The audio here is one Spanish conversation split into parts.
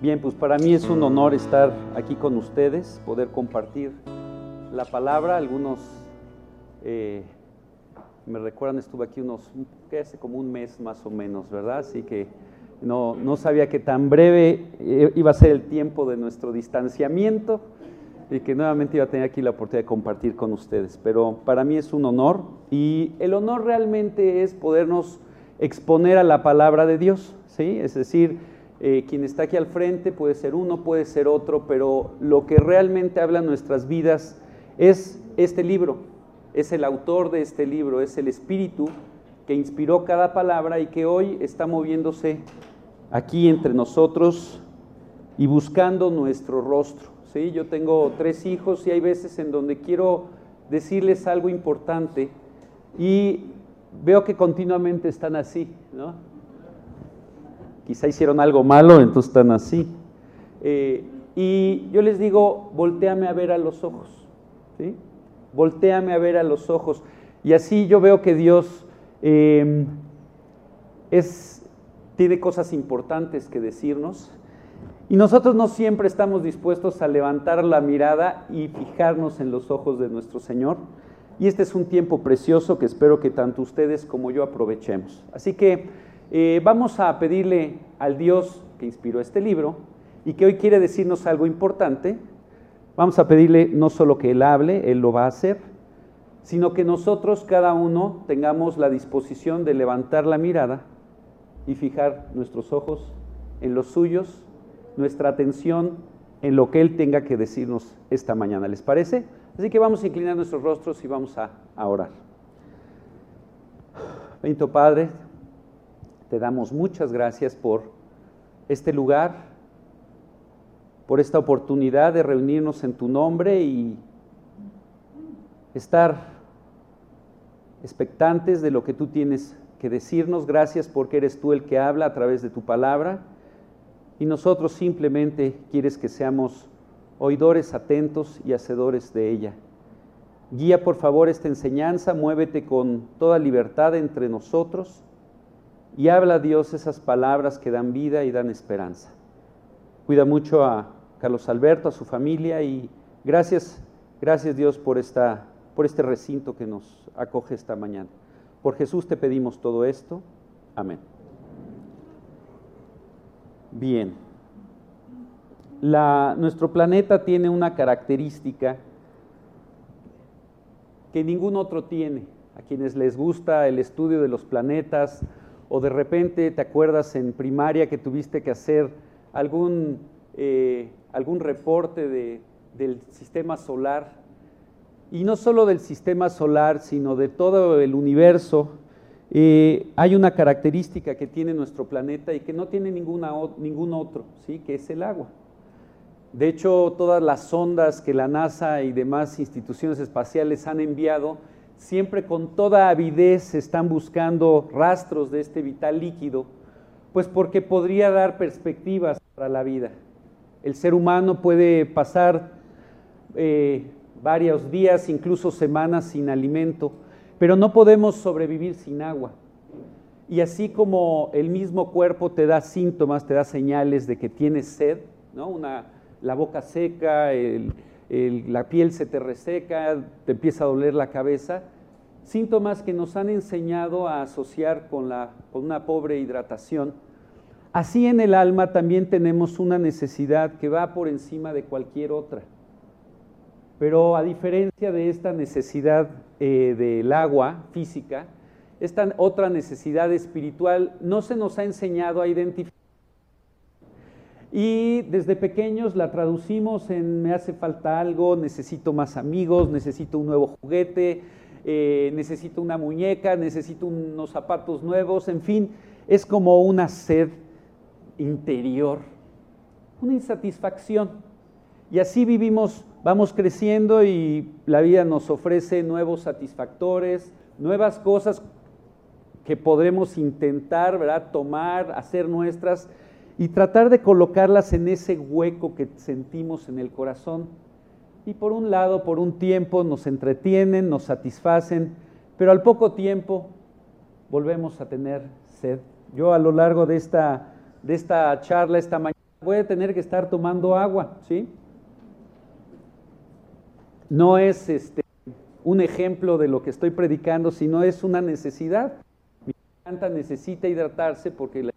Bien, pues para mí es un honor estar aquí con ustedes, poder compartir la palabra. Algunos eh, me recuerdan, estuve aquí unos, que hace como un mes más o menos, ¿verdad? Así que no, no sabía que tan breve eh, iba a ser el tiempo de nuestro distanciamiento y que nuevamente iba a tener aquí la oportunidad de compartir con ustedes. Pero para mí es un honor y el honor realmente es podernos exponer a la palabra de Dios, ¿sí? Es decir, eh, quien está aquí al frente puede ser uno, puede ser otro, pero lo que realmente habla nuestras vidas es este libro, es el autor de este libro, es el espíritu que inspiró cada palabra y que hoy está moviéndose aquí entre nosotros y buscando nuestro rostro. ¿sí? Yo tengo tres hijos y hay veces en donde quiero decirles algo importante y veo que continuamente están así, ¿no? Quizá hicieron algo malo, entonces están así. Eh, y yo les digo, volteame a ver a los ojos. Volteame a ver a los ojos. Y así yo veo que Dios em, es, tiene cosas importantes que decirnos. Y nosotros no siempre estamos dispuestos a levantar la mirada y fijarnos en los ojos de nuestro Señor. Y este es un tiempo precioso que espero que tanto ustedes como yo aprovechemos. Así que eh, vamos a pedirle al Dios que inspiró este libro y que hoy quiere decirnos algo importante. Vamos a pedirle no solo que Él hable, Él lo va a hacer, sino que nosotros cada uno tengamos la disposición de levantar la mirada y fijar nuestros ojos en los suyos, nuestra atención en lo que Él tenga que decirnos esta mañana. ¿Les parece? Así que vamos a inclinar nuestros rostros y vamos a, a orar. Bendito Padre, te damos muchas gracias por este lugar, por esta oportunidad de reunirnos en tu nombre y estar expectantes de lo que tú tienes que decirnos. Gracias porque eres tú el que habla a través de tu palabra y nosotros simplemente quieres que seamos oidores atentos y hacedores de ella. Guía por favor esta enseñanza, muévete con toda libertad entre nosotros y habla Dios esas palabras que dan vida y dan esperanza. Cuida mucho a Carlos Alberto, a su familia y gracias, gracias Dios por, esta, por este recinto que nos acoge esta mañana. Por Jesús te pedimos todo esto. Amén. Bien. Nuestro planeta tiene una característica que ningún otro tiene. A quienes les gusta el estudio de los planetas, o de repente te acuerdas en primaria que tuviste que hacer algún, eh, algún reporte del sistema solar, y no solo del sistema solar, sino de todo el universo, eh, hay una característica que tiene nuestro planeta y que no tiene ninguna, ningún otro, ¿sí? que es el agua. De hecho, todas las sondas que la NASA y demás instituciones espaciales han enviado siempre con toda avidez están buscando rastros de este vital líquido, pues porque podría dar perspectivas para la vida. El ser humano puede pasar eh, varios días, incluso semanas sin alimento, pero no podemos sobrevivir sin agua. Y así como el mismo cuerpo te da síntomas, te da señales de que tienes sed, ¿no? Una, la boca seca, el, la piel se te reseca, te empieza a doler la cabeza, síntomas que nos han enseñado a asociar con, la, con una pobre hidratación. Así en el alma también tenemos una necesidad que va por encima de cualquier otra. Pero a diferencia de esta necesidad eh, del agua física, esta otra necesidad espiritual no se nos ha enseñado a identificar. Y desde pequeños la traducimos en me hace falta algo, necesito más amigos, necesito un nuevo juguete, eh, necesito una muñeca, necesito unos zapatos nuevos, en fin, es como una sed interior, una insatisfacción. Y así vivimos, vamos creciendo y la vida nos ofrece nuevos satisfactores, nuevas cosas que podremos intentar, ¿verdad? Tomar, hacer nuestras y tratar de colocarlas en ese hueco que sentimos en el corazón. Y por un lado, por un tiempo nos entretienen, nos satisfacen, pero al poco tiempo volvemos a tener sed. Yo a lo largo de esta, de esta charla esta mañana voy a tener que estar tomando agua, ¿sí? No es este, un ejemplo de lo que estoy predicando, sino es una necesidad. Mi planta necesita hidratarse porque la,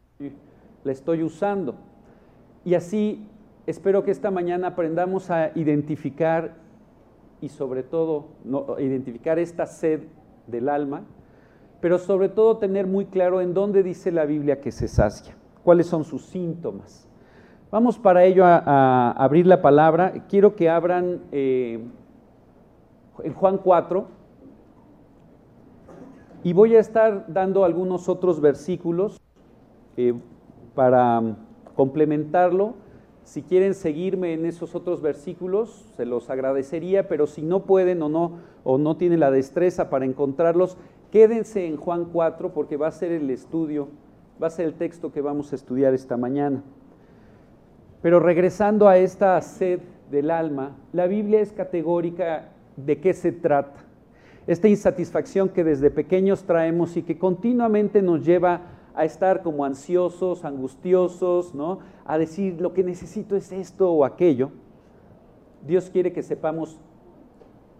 la estoy usando. Y así espero que esta mañana aprendamos a identificar y sobre todo no, identificar esta sed del alma, pero sobre todo tener muy claro en dónde dice la Biblia que se sacia, cuáles son sus síntomas. Vamos para ello a, abrir la palabra. Quiero que abran eh, en Juan 4 y voy a estar dando algunos otros versículos eh, para complementarlo si quieren seguirme en esos otros versículos, se los agradecería, pero si no pueden o no, o no tienen la destreza para encontrarlos, quédense en Juan 4 porque va a ser el estudio, va a ser el texto que vamos a estudiar esta mañana. Pero regresando a esta sed del alma, la Biblia es categórica de qué se trata. Esta insatisfacción que desde pequeños traemos y que continuamente nos lleva a estar como ansiosos, angustiosos, ¿no? A decir lo que necesito es esto o aquello. Dios quiere que sepamos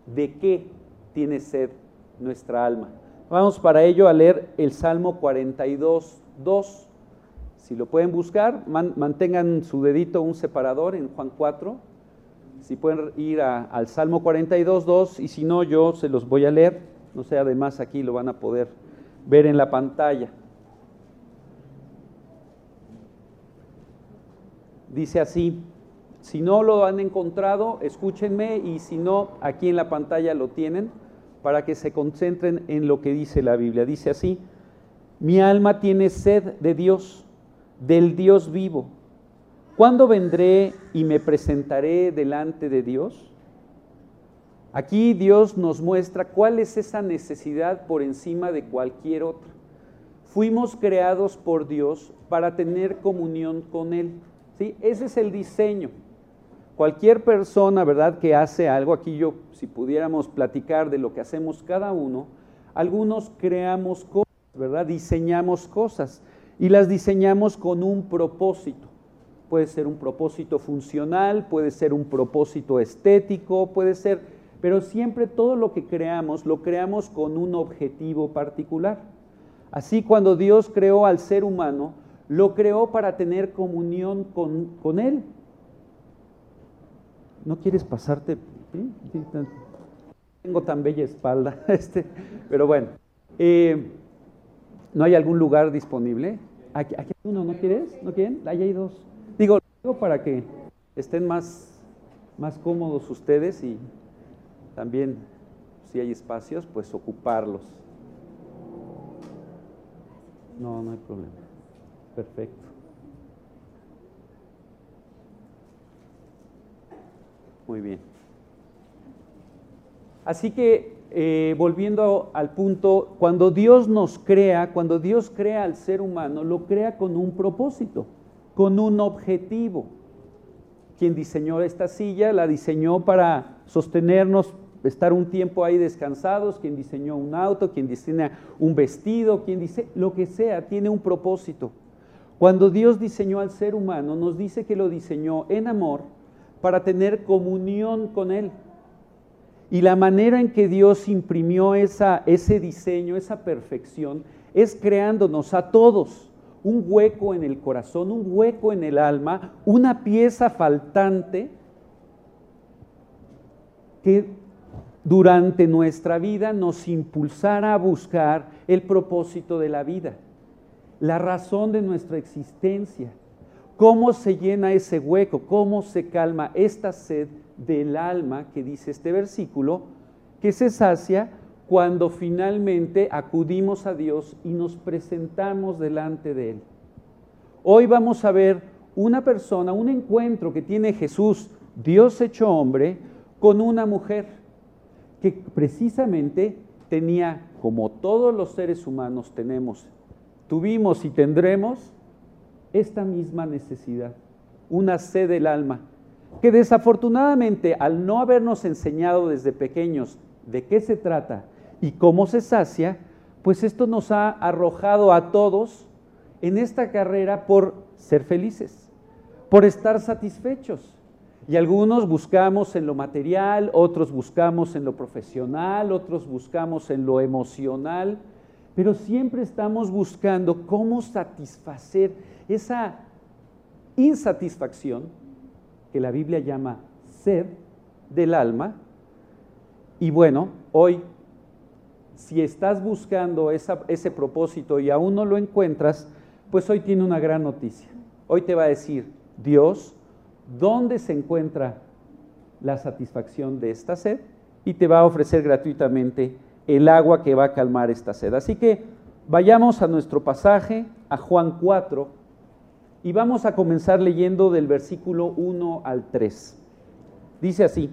de qué tiene sed nuestra alma. Vamos para ello a leer el Salmo 42, 2. Si lo pueden buscar, mantengan su dedito un separador en Juan 4. Si pueden ir al Salmo 42, 2 y si no, yo se los voy a leer. No sé, además aquí lo van a poder ver en la pantalla. Dice así, si no lo han encontrado, escúchenme y si no, aquí en la pantalla lo tienen para que se concentren en lo que dice la Biblia. Dice así, mi alma tiene sed de Dios, del Dios vivo. ¿Cuándo vendré y me presentaré delante de Dios? Aquí Dios nos muestra cuál es esa necesidad por encima de cualquier otra. Fuimos creados por Dios para tener comunión con Él. Ese es el diseño. Cualquier persona, ¿verdad?, que hace algo, aquí yo, si pudiéramos platicar de lo que hacemos cada uno, algunos creamos cosas, ¿verdad? Diseñamos cosas y las diseñamos con un propósito. Puede ser un propósito funcional, puede ser un propósito estético, puede ser, pero siempre todo lo que creamos lo creamos con un objetivo particular. Así cuando Dios creó al ser humano, lo creó para tener comunión con, Él. ¿No quieres pasarte? Tengo tan bella espalda, este, pero bueno. Eh, ¿No hay algún lugar disponible? Aquí, hay uno, ¿no quieres? ¿No quieren? Ahí hay dos. Digo, digo para que estén más, más cómodos ustedes y también, si hay espacios, pues ocuparlos. No, no hay problema. Perfecto. Muy bien. Así que, eh, volviendo al punto, cuando Dios nos crea, cuando Dios crea al ser humano, lo crea con un propósito, con un objetivo. Quien diseñó esta silla la diseñó para sostenernos estar un tiempo ahí descansados, quien diseñó un auto, quien diseña un vestido, quien dice lo que sea, tiene un propósito. Cuando Dios diseñó al ser humano, nos dice que lo diseñó en amor para tener comunión con Él. Y la manera en que Dios imprimió ese diseño, esa perfección, es creándonos a todos un hueco en el corazón, un hueco en el alma, una pieza faltante que durante nuestra vida nos impulsara a buscar el propósito de la vida la razón de nuestra existencia. ¿Cómo se llena ese hueco? ¿Cómo se calma esta sed del alma que dice este versículo? Que se sacia cuando finalmente acudimos a Dios y nos presentamos delante de Él. Hoy vamos a ver una persona, un encuentro que tiene Jesús, Dios hecho hombre, con una mujer que precisamente tenía, como todos los seres humanos tenemos tuvimos y tendremos esta misma necesidad, una sed del alma, que desafortunadamente al no habernos enseñado desde pequeños de qué se trata y cómo se sacia, pues esto nos ha arrojado a todos en esta carrera por ser felices, por estar satisfechos. Y algunos buscamos en lo material, otros buscamos en lo profesional, otros buscamos en lo emocional, pero siempre estamos buscando cómo satisfacer esa insatisfacción que la Biblia llama sed del alma. Y bueno, hoy, si estás buscando ese propósito y aún no lo encuentras, pues hoy tiene una gran noticia. Hoy te va a decir, Dios dónde se encuentra la satisfacción de esta sed y te va a ofrecer gratuitamente el agua que va a calmar esta sed. Así que vayamos a nuestro pasaje, a Juan 4, y vamos a comenzar leyendo del versículo 1 al 3. Dice así,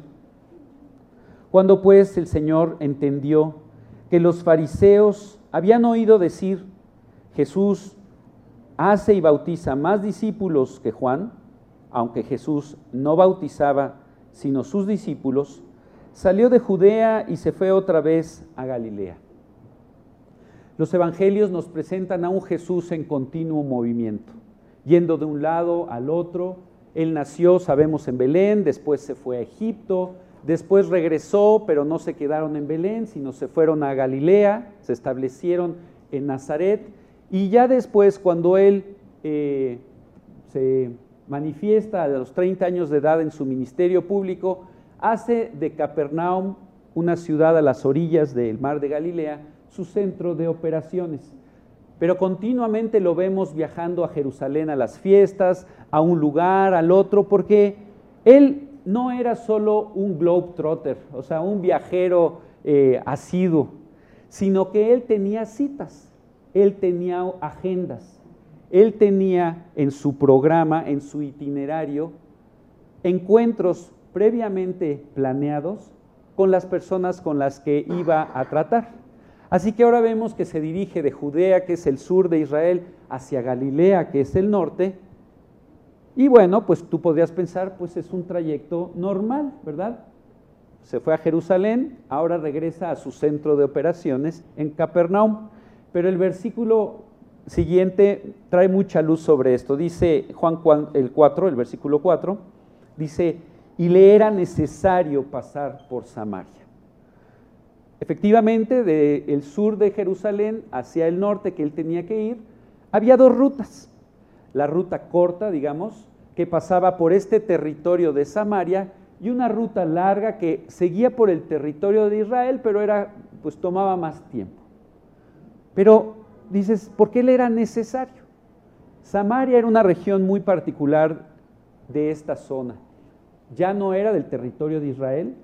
cuando pues el Señor entendió que los fariseos habían oído decir, Jesús hace y bautiza más discípulos que Juan, aunque Jesús no bautizaba sino sus discípulos, salió de Judea y se fue otra vez a Galilea. Los evangelios nos presentan a un Jesús en continuo movimiento, yendo de un lado al otro. Él nació, sabemos, en Belén, después se fue a Egipto, después regresó, pero no se quedaron en Belén, sino se fueron a Galilea, se establecieron en Nazaret, y ya después, cuando él eh, se manifiesta a los 30 años de edad en su ministerio público, hace de Capernaum, una ciudad a las orillas del mar de Galilea, su centro de operaciones. Pero continuamente lo vemos viajando a Jerusalén a las fiestas, a un lugar, al otro, porque él no era solo un globetrotter, o sea, un viajero eh, asiduo, sino que él tenía citas, él tenía agendas él tenía en su programa, en su itinerario, encuentros previamente planeados con las personas con las que iba a tratar. Así que ahora vemos que se dirige de Judea, que es el sur de Israel, hacia Galilea, que es el norte. Y bueno, pues tú podrías pensar, pues es un trayecto normal, ¿verdad? Se fue a Jerusalén, ahora regresa a su centro de operaciones en Capernaum. Pero el versículo siguiente trae mucha luz sobre esto. Dice Juan el 4, el versículo 4, dice, y le era necesario pasar por Samaria. Efectivamente, del sur de Jerusalén hacia el norte que él tenía que ir, había dos rutas. La ruta corta, digamos, que pasaba por este territorio de Samaria y una ruta larga que seguía por el territorio de Israel, pero era pues tomaba más tiempo. Pero dices, ¿por qué le era necesario? Samaria era una región muy particular de esta zona. Ya no era del territorio de Israel.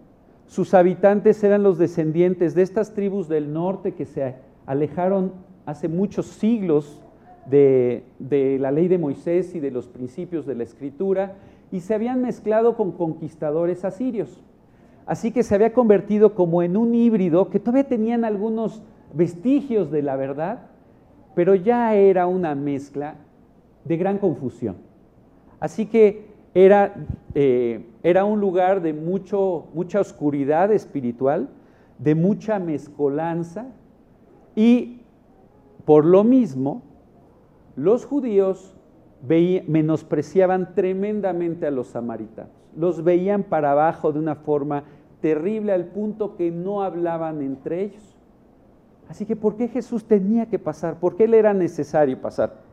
Sus habitantes eran los descendientes de estas tribus del norte que se alejaron hace muchos siglos de, la ley de Moisés y de los principios de la escritura y se habían mezclado con conquistadores asirios. Así que se había convertido como en un híbrido que todavía tenían algunos vestigios de la verdad, pero ya era una mezcla de gran confusión. Así que era, eh, era un lugar de mucho, mucha oscuridad espiritual, de mucha mezcolanza, y por lo mismo los judíos menospreciaban tremendamente a los samaritanos, los veían para abajo de una forma terrible al punto que no hablaban entre ellos. Así que ¿por qué Jesús tenía que pasar? ¿Por qué le era necesario pasar?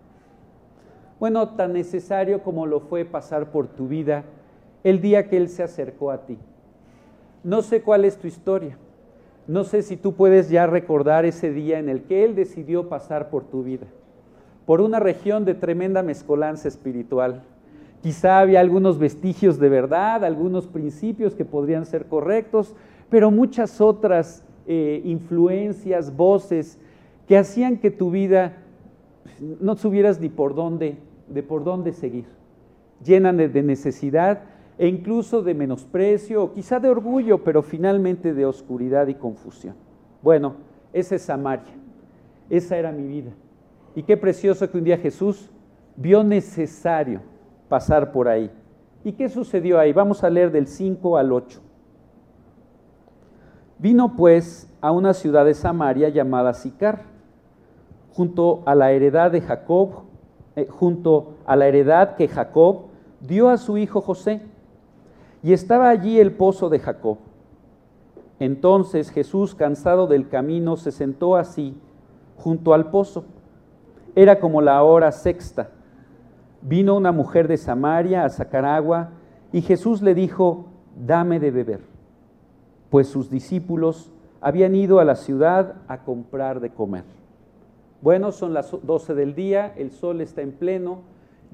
Bueno, tan necesario como lo fue pasar por tu vida el día que Él se acercó a ti. No sé cuál es tu historia. No sé si tú puedes ya recordar ese día en el que Él decidió pasar por tu vida, por una región de tremenda mezcolanza espiritual. Quizá había algunos vestigios de verdad, algunos principios que podrían ser correctos, pero muchas otras eh, influencias, voces que hacían que tu vida no tuvieras ni por dónde, de por dónde seguir, llenan de, necesidad e incluso de menosprecio, o quizá de orgullo, pero finalmente de oscuridad y confusión. Bueno, esa es Samaria, esa era mi vida. Y qué precioso que un día Jesús vio necesario pasar por ahí. ¿Y qué sucedió ahí? Vamos a leer del 5 al 8. Vino pues a una ciudad de Samaria llamada Sicar, junto a la heredad de Jacob, eh, junto a la heredad que Jacob dio a su hijo José, y estaba allí el pozo de Jacob. Entonces Jesús, cansado del camino, se sentó así, junto al pozo. Era como la hora sexta. Vino una mujer de Samaria a sacar agua, y Jesús le dijo, dame de beber, pues sus discípulos habían ido a la ciudad a comprar de comer. Bueno, son las doce del día, el sol está en pleno,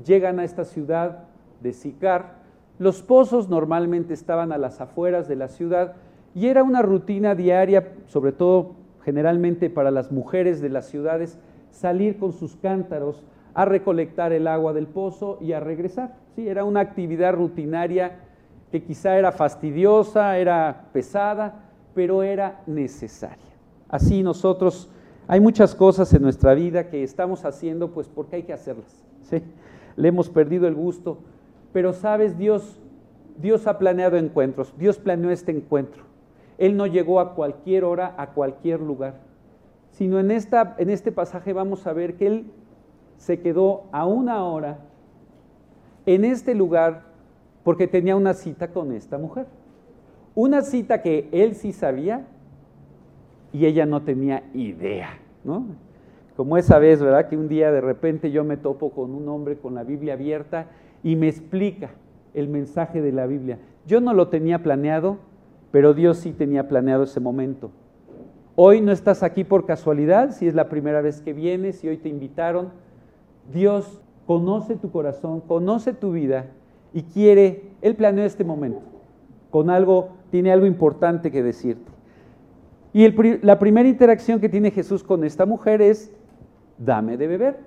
llegan a esta ciudad de Sicar. Los pozos normalmente estaban a las afueras de la ciudad y era una rutina diaria, sobre todo generalmente para las mujeres de las ciudades, salir con sus cántaros a recolectar el agua del pozo y a regresar. Sí, era una actividad rutinaria que quizá era fastidiosa, era pesada, pero era necesaria. Así nosotros hay muchas cosas en nuestra vida que estamos haciendo pues porque hay que hacerlas. ¿sí? Le hemos perdido el gusto, pero sabes, Dios, Dios ha planeado encuentros, Dios planeó este encuentro. Él no llegó a cualquier hora, a cualquier lugar, sino en, esta, en este pasaje vamos a ver que Él se quedó a una hora en este lugar porque tenía una cita con esta mujer. Una cita que él sí sabía y ella no tenía idea, ¿no? Como esa vez, ¿verdad? Que un día de repente yo me topo con un hombre con la Biblia abierta y me explica el mensaje de la Biblia. Yo no lo tenía planeado, pero Dios sí tenía planeado ese momento. Hoy no estás aquí por casualidad, si es la primera vez que vienes y hoy te invitaron. Dios conoce tu corazón, conoce tu vida y quiere, Él planeó este momento con algo, tiene algo importante que decirte. Y la primera interacción que tiene Jesús con esta mujer es, dame de beber.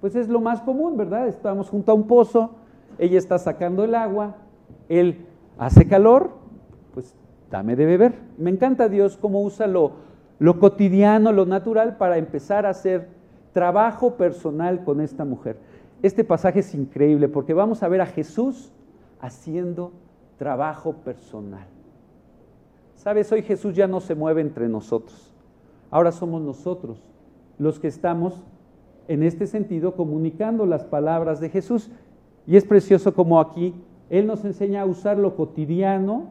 Pues es lo más común, ¿verdad? Estamos junto a un pozo, ella está sacando el agua, él hace calor, pues dame de beber. Me encanta Dios cómo usa lo, lo cotidiano, lo natural para empezar a hacer trabajo personal con esta mujer. Este pasaje es increíble porque vamos a ver a Jesús haciendo trabajo personal. Sabes, hoy Jesús ya no se mueve entre nosotros. Ahora somos nosotros los que estamos en este sentido comunicando las palabras de Jesús. Y es precioso como aquí Él nos enseña a usar lo cotidiano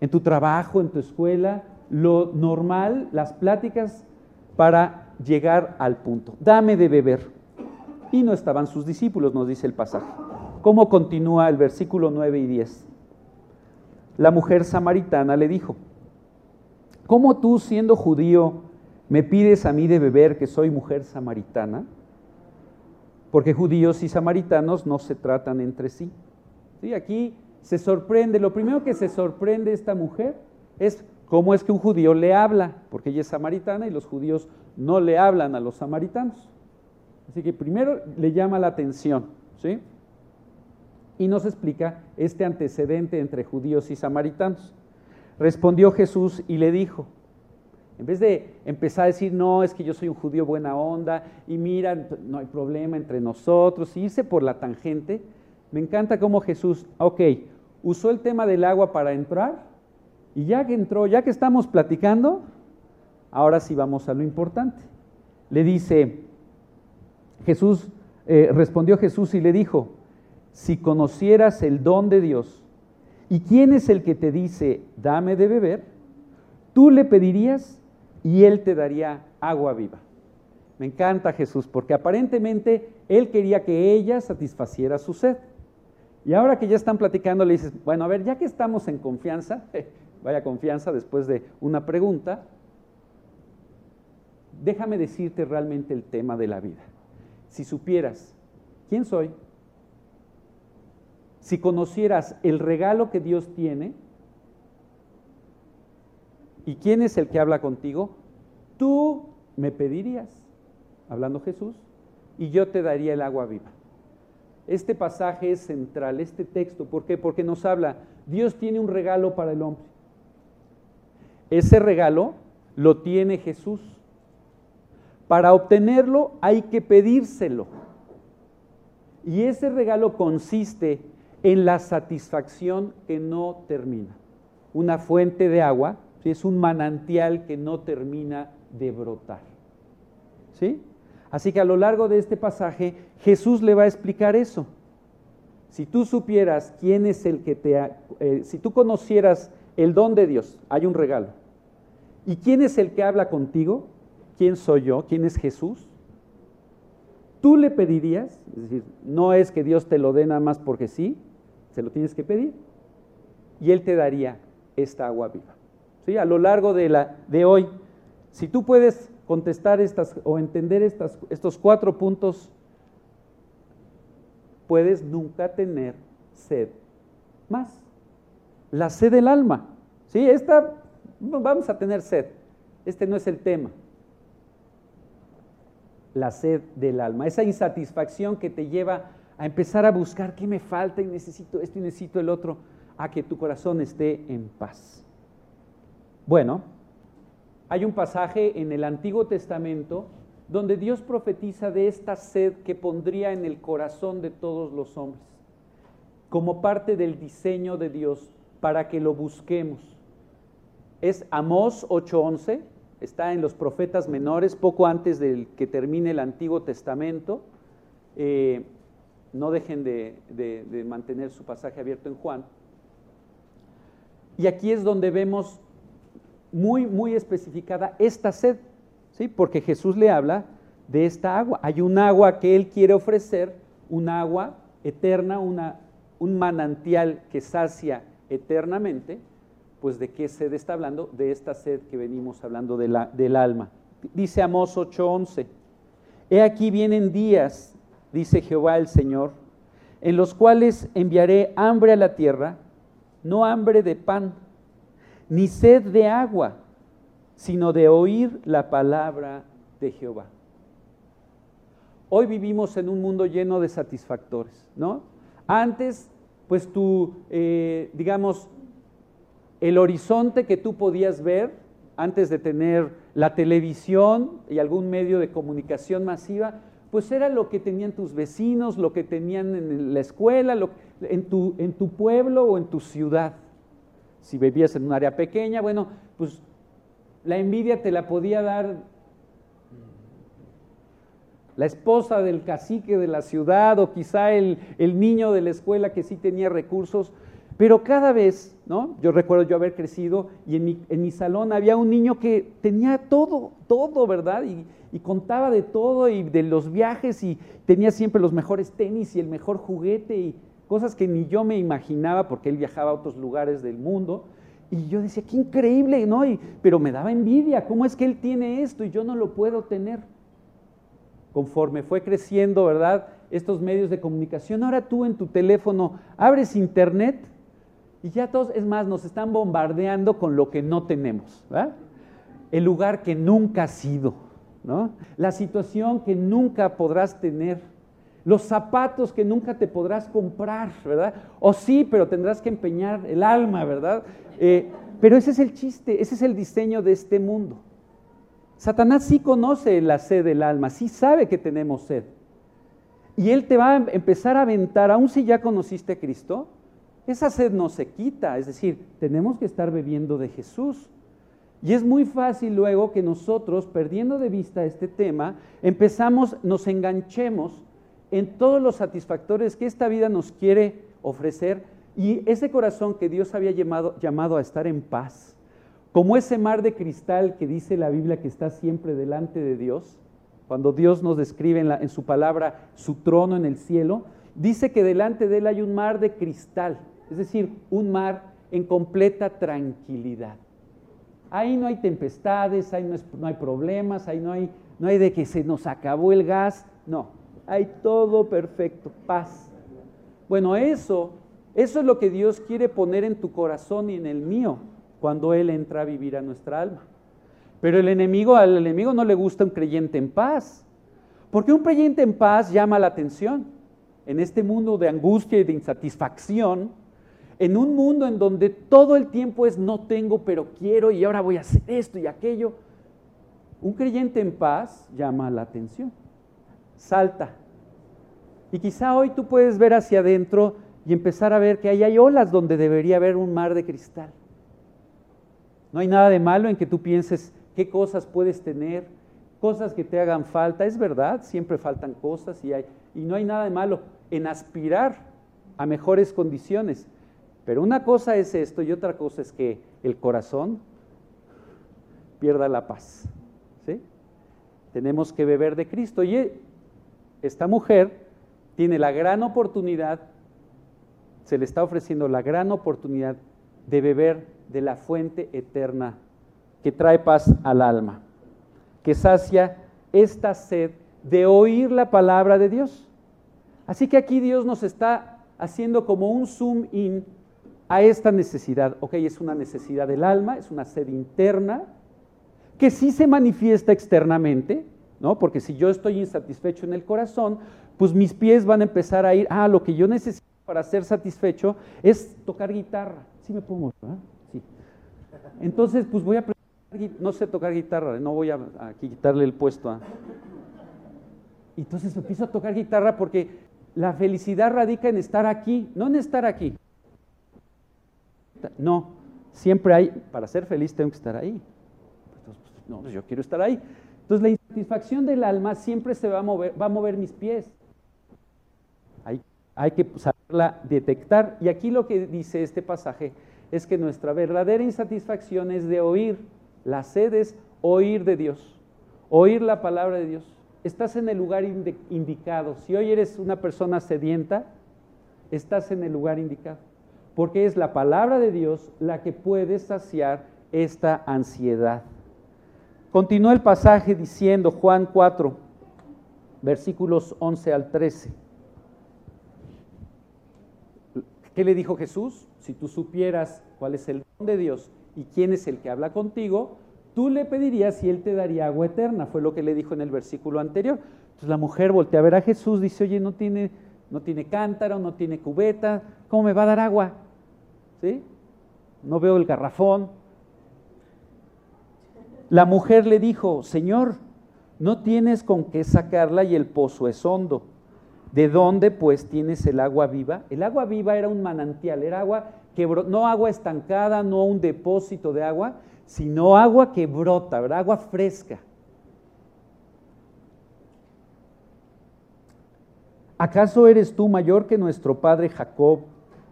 en tu trabajo, en tu escuela, lo normal, las pláticas para llegar al punto. Dame de beber. Y no estaban sus discípulos, nos dice el pasaje. ¿Cómo continúa el versículo 9 y 10? La mujer samaritana le dijo, ¿cómo tú siendo judío me pides a mí de beber que soy mujer samaritana? Porque judíos y samaritanos no se tratan entre sí. ¿Sí? Aquí se sorprende, lo primero que se sorprende esta mujer es cómo es que un judío le habla, porque ella es samaritana y los judíos no le hablan a los samaritanos. Así que primero le llama la atención, ¿sí? Y nos explica este antecedente entre judíos y samaritanos. Respondió Jesús y le dijo, en vez de empezar a decir, no, es que yo soy un judío buena onda y mira, no hay problema entre nosotros, y irse por la tangente, me encanta cómo Jesús, ok, usó el tema del agua para entrar y ya que entró, ya que estamos platicando, ahora sí vamos a lo importante. Le dice, Jesús, eh, respondió Jesús y le dijo, si conocieras el don de Dios y quién es el que te dice, dame de beber, tú le pedirías y él te daría agua viva. Me encanta Jesús porque aparentemente él quería que ella satisfaciera su sed. Y ahora que ya están platicando, le dices, bueno, a ver, ya que estamos en confianza, vaya confianza después de una pregunta, déjame decirte realmente el tema de la vida. Si supieras quién soy, si conocieras el regalo que Dios tiene y quién es el que habla contigo, tú me pedirías, hablando Jesús, y yo te daría el agua viva. Este pasaje es central, este texto, ¿por qué? Porque nos habla, Dios tiene un regalo para el hombre. Ese regalo lo tiene Jesús. Para obtenerlo hay que pedírselo. Y ese regalo consiste en la satisfacción que no termina. Una fuente de agua es un manantial que no termina de brotar. ¿Sí? Así que a lo largo de este pasaje Jesús le va a explicar eso. Si tú supieras quién es el que te... Eh, si tú conocieras el don de Dios, hay un regalo. ¿Y quién es el que habla contigo? ¿Quién soy yo? ¿Quién es Jesús? Tú le pedirías, es decir, no es que Dios te lo dé nada más porque sí, se lo tienes que pedir. Y Él te daría esta agua viva. ¿Sí? A lo largo de, la, de hoy, si tú puedes contestar estas o entender estas, estos cuatro puntos, puedes nunca tener sed más. La sed del alma. ¿Sí? Esta, vamos a tener sed. Este no es el tema. La sed del alma. Esa insatisfacción que te lleva a empezar a buscar qué me falta y necesito esto y necesito el otro, a que tu corazón esté en paz. Bueno, hay un pasaje en el Antiguo Testamento donde Dios profetiza de esta sed que pondría en el corazón de todos los hombres, como parte del diseño de Dios para que lo busquemos. Es Amós 8:11, está en los profetas menores, poco antes de que termine el Antiguo Testamento. Eh, no dejen de, de mantener su pasaje abierto en Juan. Y aquí es donde vemos muy, muy especificada esta sed, ¿sí? Porque Jesús le habla de esta agua. Hay un agua que Él quiere ofrecer, un agua eterna, una, un manantial que sacia eternamente, pues de qué sed está hablando, de esta sed que venimos hablando de la, del alma. Dice Amós 8:11, He aquí vienen días, dice Jehová el Señor, en los cuales enviaré hambre a la tierra, no hambre de pan, ni sed de agua, sino de oír la palabra de Jehová. Hoy vivimos en un mundo lleno de satisfactores, ¿no? Antes, pues tú, eh, digamos, el horizonte que tú podías ver antes de tener la televisión y algún medio de comunicación masiva, pues era lo que tenían tus vecinos, lo que tenían en la escuela, en, tu, en tu pueblo o en tu ciudad. Si vivías en un área pequeña, bueno, pues la envidia te la podía dar la esposa del cacique de la ciudad o quizá el, niño de la escuela que sí tenía recursos, pero cada vez, ¿no? Yo recuerdo yo haber crecido y en mi, en mi salón había un niño que tenía todo, todo, ¿verdad? Y, y, contaba de todo y de los viajes y tenía siempre los mejores tenis y el mejor juguete y cosas que ni yo me imaginaba porque él viajaba a otros lugares del mundo. Y yo decía, qué increíble, ¿no? pero me daba envidia, ¿cómo es que él tiene esto y yo no lo puedo tener? Conforme fue creciendo, ¿verdad? Estos medios de comunicación, ahora tú en tu teléfono abres internet y ya todos, es más, nos están bombardeando con lo que no tenemos, ¿verdad? El lugar que nunca has sido, ¿no? La situación que nunca podrás tener los zapatos que nunca te podrás comprar, ¿verdad? O sí, pero tendrás que empeñar el alma, ¿verdad? Eh, pero ese es el chiste, ese es el diseño de este mundo. Satanás sí conoce la sed del alma, sí sabe que tenemos sed. Y él te va a empezar a aventar, aun si ya conociste a Cristo, esa sed no se quita, es decir, tenemos que estar bebiendo de Jesús. Y es muy fácil luego que nosotros, perdiendo de vista este tema, empezamos, nos enganchemos en todos los satisfactores que esta vida nos quiere ofrecer y ese corazón que Dios había llamado, llamado a estar en paz, como ese mar de cristal que dice la Biblia que está siempre delante de Dios, cuando Dios nos describe en, en su palabra su trono en el cielo, dice que delante de él hay un mar de cristal, es decir, un mar en completa tranquilidad. Ahí no hay tempestades, ahí no, hay problemas, ahí no hay, no hay de que se nos acabó el gas, no, hay todo perfecto, paz. Bueno, eso, eso es lo que Dios quiere poner en tu corazón y en el mío cuando Él entra a vivir a nuestra alma. Pero el enemigo, al enemigo no le gusta un creyente en paz, porque un creyente en paz llama la atención. En este mundo de angustia y de insatisfacción, en un mundo en donde todo el tiempo es no tengo, pero quiero y ahora voy a hacer esto y aquello, un creyente en paz llama la atención salta. Y quizá hoy tú puedes ver hacia adentro y empezar a ver que ahí hay olas donde debería haber un mar de cristal. No hay nada de malo en que tú pienses qué cosas puedes tener, cosas que te hagan falta. Es verdad, siempre faltan cosas y, hay, y no hay nada de malo en aspirar a mejores condiciones. Pero una cosa es esto y otra cosa es que el corazón pierda la paz. Tenemos que beber de Cristo. Y esta mujer tiene la gran oportunidad, se le está ofreciendo la gran oportunidad de beber de la fuente eterna que trae paz al alma, que sacia esta sed de oír la palabra de Dios. Así que aquí Dios nos está haciendo como un zoom in a esta necesidad. Ok, es una necesidad del alma, es una sed interna, que sí se manifiesta externamente, ¿no? Porque si yo estoy insatisfecho en el corazón, pues mis pies van a empezar a ir, ah, lo que yo necesito para ser satisfecho es tocar guitarra. Sí me pongo, ¿verdad? Sí. Entonces, pues voy a no sé tocar guitarra, no voy a, quitarle el puesto a... Entonces empiezo a tocar guitarra porque la felicidad radica en estar aquí, no en estar aquí. No, siempre hay, para ser feliz tengo que estar ahí. Entonces, pues, no, pues yo quiero estar ahí. Entonces la insatisfacción del alma siempre se va a mover, va a mover mis pies. Hay, hay que saberla detectar. Y aquí lo que dice este pasaje es que nuestra verdadera insatisfacción es de oír la sed es oír de Dios, oír la palabra de Dios. Estás en el lugar indicado. Si hoy eres una persona sedienta, estás en el lugar indicado. Porque es la palabra de Dios la que puede saciar esta ansiedad. Continúa el pasaje diciendo Juan 4, versículos 11 al 13. ¿Qué le dijo Jesús? Si tú supieras cuál es el don de Dios y quién es el que habla contigo, tú le pedirías y él te daría agua eterna. Fue lo que le dijo en el versículo anterior. Entonces la mujer voltea a ver a Jesús, dice, oye, no tiene, no tiene cántaro, no tiene cubeta, ¿cómo me va a dar agua? ¿Sí? No veo el garrafón. La mujer le dijo, Señor, no tienes con qué sacarla y el pozo es hondo. ¿De dónde pues tienes el agua viva? El agua viva era un manantial, era agua que no agua estancada, no un depósito de agua, sino agua que brota, ¿verdad? agua fresca. ¿Acaso eres tú mayor que nuestro padre Jacob,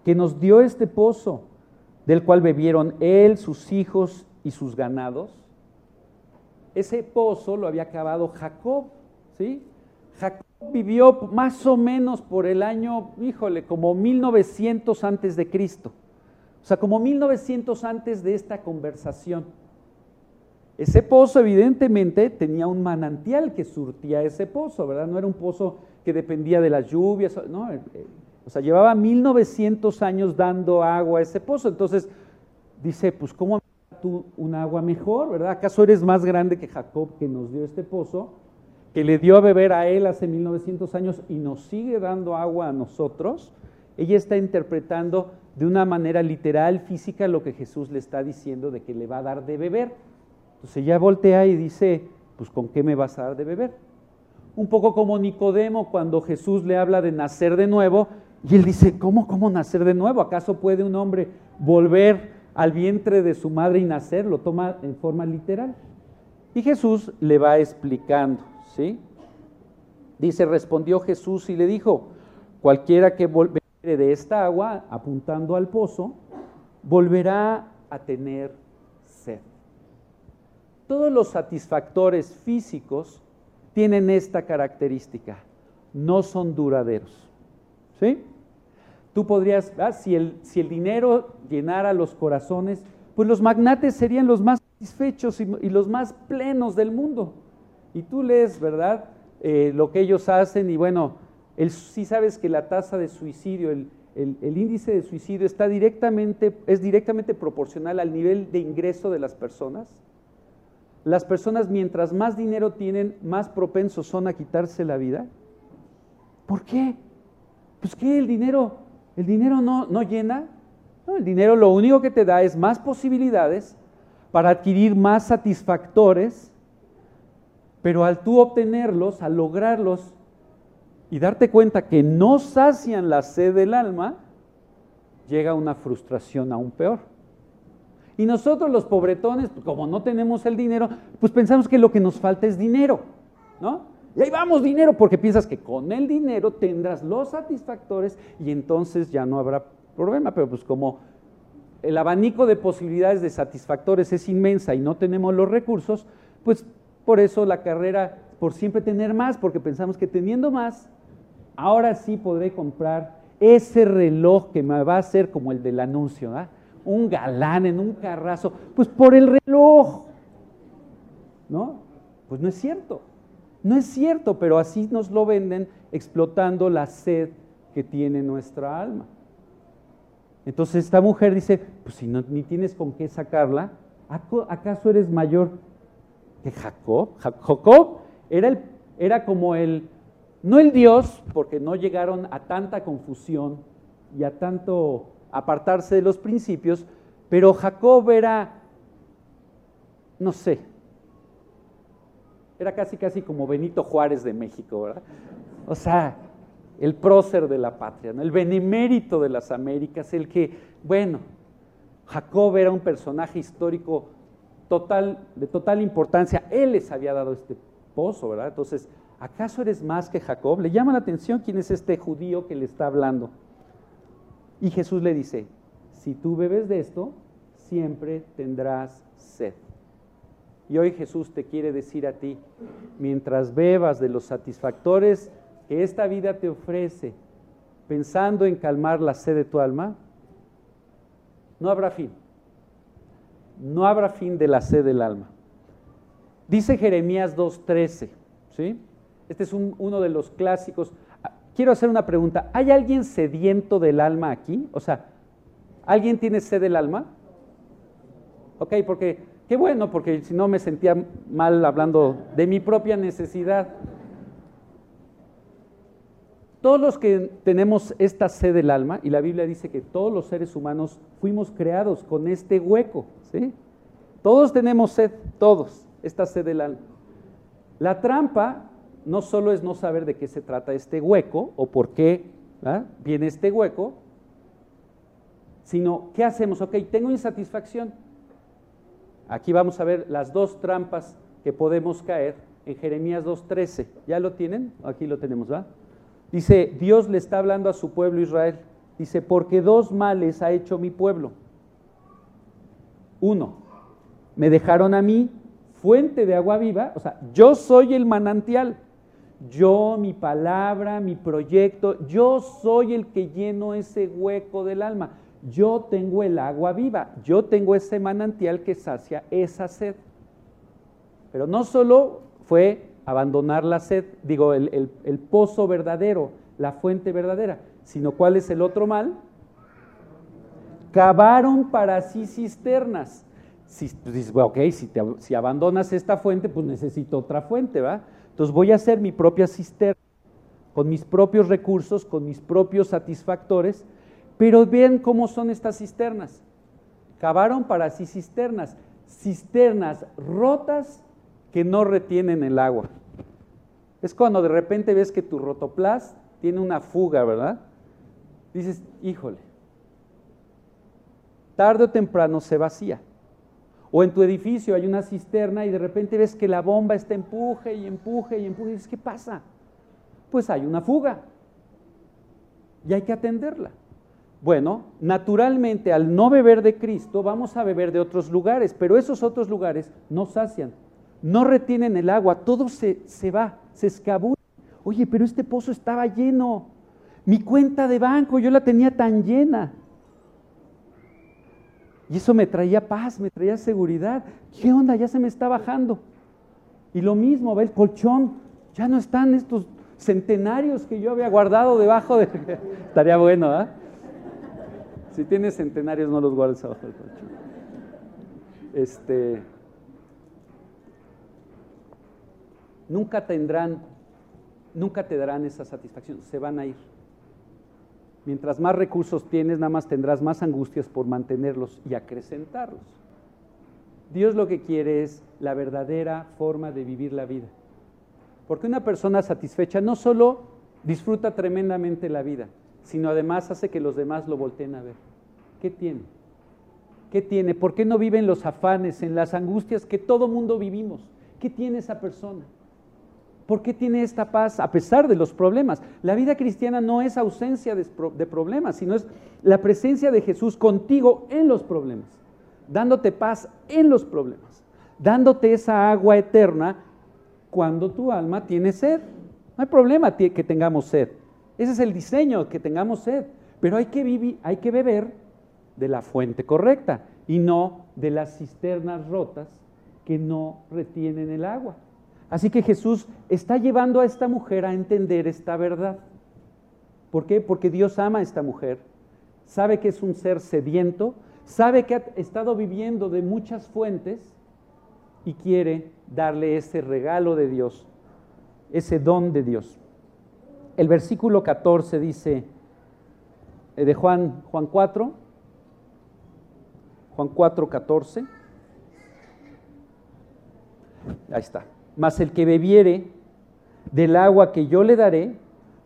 que nos dio este pozo, del cual bebieron él, sus hijos y sus ganados? Ese pozo lo había cavado Jacob, ¿sí? Jacob vivió más o menos por el año, híjole, como 1900 antes de Cristo. O sea, como 1900 antes de esta conversación. Ese pozo evidentemente tenía un manantial que surtía ese pozo, ¿verdad? No era un pozo que dependía de las lluvias, no, eh, eh, o sea, llevaba 1900 años dando agua a ese pozo. Entonces dice, pues ¿cómo tú un agua mejor, verdad? ¿Acaso eres más grande que Jacob que nos dio este pozo, que le dio a beber a él hace 1900 años y nos sigue dando agua a nosotros? Ella está interpretando de una manera literal, física, lo que Jesús le está diciendo de que le va a dar de beber. Entonces ella voltea y dice, pues ¿con qué me vas a dar de beber? Un poco como Nicodemo cuando Jesús le habla de nacer de nuevo y él dice, ¿cómo, cómo nacer de nuevo? ¿Acaso puede un hombre volver al vientre de su madre y nacer? Lo toma en forma literal. Y Jesús le va explicando, ¿sí? Dice, respondió Jesús y le dijo, cualquiera que de esta agua, apuntando al pozo, volverá a tener. Todos los satisfactores físicos tienen esta característica, no son duraderos. ¿Sí? Tú podrías, si, el, el dinero llenara los corazones, pues los magnates serían los más satisfechos y, los más plenos del mundo. Y tú lees, ¿verdad? Eh, lo que ellos hacen y bueno, si sabes que la tasa de suicidio, el, índice de suicidio está directamente, es directamente proporcional al nivel de ingreso de las personas. Las personas mientras más dinero tienen, más propensos son a quitarse la vida. ¿Por qué? Pues que el dinero, el dinero no, no llena. el dinero lo único que te da es más posibilidades para adquirir más satisfactores, pero al tú obtenerlos, al lograrlos, y darte cuenta que no sacian la sed del alma, llega una frustración aún peor. Y nosotros los pobretones, pues, como no tenemos el dinero, pues pensamos que lo que nos falta es dinero, ¿no? Y ahí vamos, dinero, porque piensas que con el dinero tendrás los satisfactores y entonces ya no habrá problema. Pero pues como el abanico de posibilidades de satisfactores es inmensa y no tenemos los recursos, pues por eso la carrera por siempre tener más, porque pensamos que teniendo más, ahora sí podré comprar ese reloj que me va a hacer como el del anuncio, un galán en un carrazo, pues por el reloj, ¿no? Pues no es cierto. No es cierto, pero así nos lo venden explotando la sed que tiene nuestra alma. Entonces esta mujer dice, pues si no, ni tienes con qué sacarla, ¿acaso eres mayor que Jacob? Jacob era, el, era como el, no el Dios, porque no llegaron a tanta confusión y a tanto apartarse de los principios, pero Jacob era, no sé, era casi, casi como Benito Juárez de México, ¿verdad? O sea, el prócer de la patria, el benemérito de las Américas, el que, bueno, Jacob era un personaje histórico total, de total importancia, él les había dado este pozo, ¿verdad? Entonces, ¿acaso eres más que Jacob? Le llama la atención quién es este judío que le está hablando. Y Jesús le dice, si tú bebes de esto, siempre tendrás sed. Y hoy Jesús te quiere decir a ti, mientras bebas de los satisfactores que esta vida te ofrece, pensando en calmar la sed de tu alma, no habrá fin. No habrá fin de la sed del alma. Dice Jeremías 2.13, ¿sí? Este es uno de los clásicos. Quiero hacer una pregunta. ¿Hay alguien sediento del alma aquí? O sea, ¿alguien tiene sed del alma? Ok, porque Qué bueno, porque si no me sentía mal hablando de mi propia necesidad. Todos los que tenemos esta sed del alma, y la Biblia dice que todos los seres humanos fuimos creados con este hueco, ¿sí? Todos tenemos sed, todos, esta sed del alma. La trampa no solo es no saber de qué se trata este hueco o por qué viene este hueco, sino qué hacemos. Ok, tengo insatisfacción. Aquí vamos a ver las dos trampas que podemos caer en Jeremías 2.13. ¿Ya lo tienen? Aquí lo tenemos, ¿va? Dice, Dios le está hablando a su pueblo Israel. Dice, porque dos males ha hecho mi pueblo. Uno, me dejaron a mí fuente de agua viva, o sea, yo soy el manantial. Yo, mi palabra, mi proyecto, yo soy el que lleno ese hueco del alma yo tengo el agua viva, yo tengo ese manantial que sacia esa sed. Pero no solo fue abandonar la sed, digo, el, pozo verdadero, la fuente verdadera, sino cuál es el otro mal. Cavaron para sí cisternas. Si, pues ok, si, si abandonas esta fuente, pues necesito otra fuente, ¿va? Entonces voy a hacer mi propia cisterna, con mis propios recursos, con mis propios satisfactores, pero vean cómo son estas cisternas. Cavaron para sí cisternas, cisternas rotas que no retienen el agua. Es cuando de repente ves que tu rotoplas tiene una fuga, ¿verdad? Dices, híjole, tarde o temprano se vacía. O en tu edificio hay una cisterna y de repente ves que la bomba está empuje y empuje y empuje y dices, ¿qué pasa? Pues hay una fuga y hay que atenderla. Bueno, naturalmente al no beber de Cristo vamos a beber de otros lugares, pero esos otros lugares no sacian, no retienen el agua, todo se, se va, se escabulle. Oye, pero este pozo estaba lleno, mi cuenta de banco yo la tenía tan llena. Y eso me traía paz, me traía seguridad. ¿Qué onda? Ya se me está bajando. Y lo mismo, ve el colchón, ya no están estos centenarios que yo había guardado debajo de... Estaría bueno, ¿ah? Si tienes centenarios, no los guardes abajo del colchón. Este, nunca tendrán, nunca te darán esa satisfacción, se van a ir. Mientras más recursos tienes, nada más tendrás más angustias por mantenerlos y acrecentarlos. Dios lo que quiere es la verdadera forma de vivir la vida. Porque una persona satisfecha no solo disfruta tremendamente la vida, sino además hace que los demás lo volteen a ver. ¿Qué tiene? ¿Qué tiene? ¿Por qué no vive en los afanes, en las angustias que todo mundo vivimos? ¿Qué tiene esa persona? ¿Por qué tiene esta paz a pesar de los problemas? La vida cristiana no es ausencia de, problemas, sino es la presencia de Jesús contigo en los problemas, dándote paz en los problemas, dándote esa agua eterna cuando tu alma tiene sed. No hay problema que tengamos sed. Ese es el diseño, que tengamos sed. Pero hay que, vivir, hay que beber de la fuente correcta y no de las cisternas rotas que no retienen el agua. Así que Jesús está llevando a esta mujer a entender esta verdad. ¿Por qué? Porque Dios ama a esta mujer, sabe que es un ser sediento, sabe que ha estado viviendo de muchas fuentes y quiere darle ese regalo de Dios, ese don de Dios. El versículo 14 dice eh, de Juan, Juan 4, Juan 4, 14. Ahí está. Mas el que bebiere del agua que yo le daré,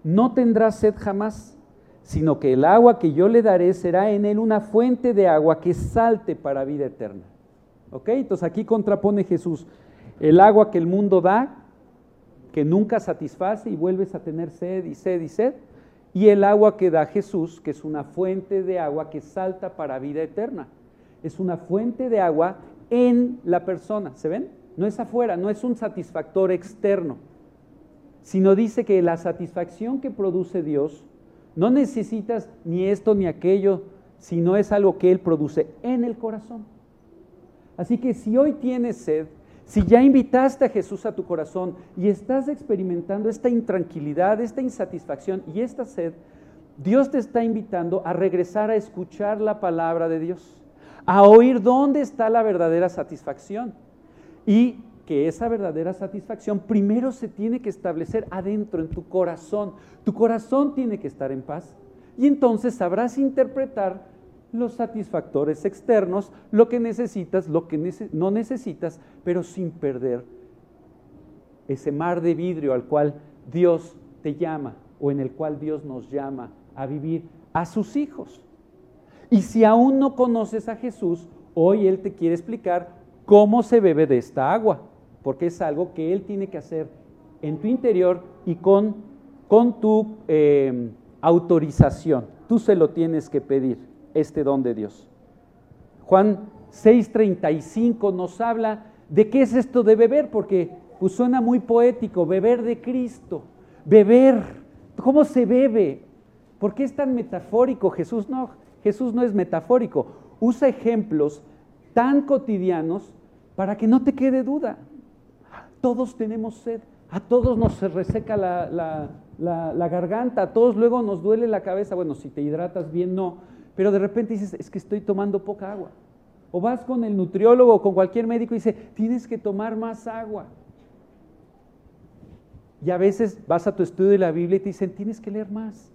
no tendrá sed jamás, sino que el agua que yo le daré será en él una fuente de agua que salte para vida eterna. ¿Ok? Entonces aquí contrapone Jesús el agua que el mundo da, que nunca satisface y vuelves a tener sed y sed y sed, y el agua que da Jesús, que es una fuente de agua que salta para vida eterna. Es una fuente de agua en la persona, ¿se ven? No es afuera, no es un satisfactor externo, sino dice que la satisfacción que produce Dios, no necesitas ni esto ni aquello, sino es algo que Él produce en el corazón. Así que si hoy tienes sed, si ya invitaste a Jesús a tu corazón y estás experimentando esta intranquilidad, esta insatisfacción y esta sed, Dios te está invitando a regresar a escuchar la palabra de Dios, a oír dónde está la verdadera satisfacción y que esa verdadera satisfacción primero se tiene que establecer adentro, en tu corazón. Tu corazón tiene que estar en paz. Y entonces sabrás interpretar los satisfactores externos, lo que necesitas, lo que no necesitas, pero sin perder ese mar de vidrio al cual Dios te llama o en el cual Dios nos llama a vivir a sus hijos. Y si aún no conoces a Jesús, hoy Él te quiere explicar cómo se bebe de esta agua, porque es algo que Él tiene que hacer en tu interior y con, con tu em, autorización. Tú se lo tienes que pedir, este don de Dios. Juan 6:35 nos habla de qué es esto de beber, porque pues, suena muy poético, beber de Cristo, beber, ¿cómo se bebe? ¿Por qué es tan metafórico? Jesús no, Jesús no es metafórico, usa ejemplos tan cotidianos para que no te quede duda. Todos tenemos sed, a todos nos reseca la, la, garganta, a todos luego nos duele la cabeza. Bueno, si te hidratas bien, no. Pero de repente dices, es que estoy tomando poca agua. O vas con el nutriólogo o con cualquier médico y dice, tienes que tomar más agua. Y a veces vas a tu estudio de la Biblia y te dicen, tienes que leer más.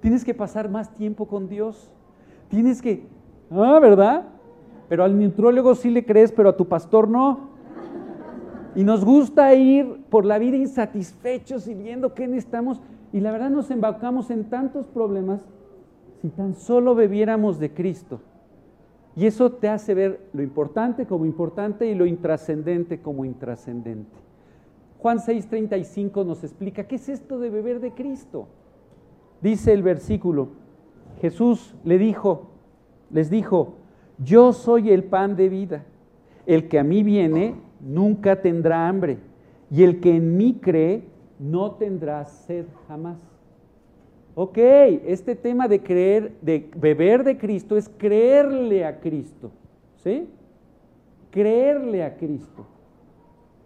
Tienes que pasar más tiempo con Dios. Tienes que, ah, ¿verdad? Pero al nutriólogo sí le crees, pero a tu pastor no. Y nos gusta ir por la vida insatisfechos y viendo qué necesitamos. Y la verdad nos embaucamos en tantos problemas si tan solo bebiéramos de Cristo. Y eso te hace ver lo importante como importante y lo intrascendente como intrascendente. Juan 6:35 nos explica qué es esto de beber de Cristo. Dice el versículo, Jesús le dijo, les dijo, yo soy el pan de vida. El que a mí viene nunca tendrá hambre. Y el que en mí cree no tendrá sed jamás. Ok, este tema de creer, de beber de Cristo es creerle a Cristo. ¿Sí? Creerle a Cristo.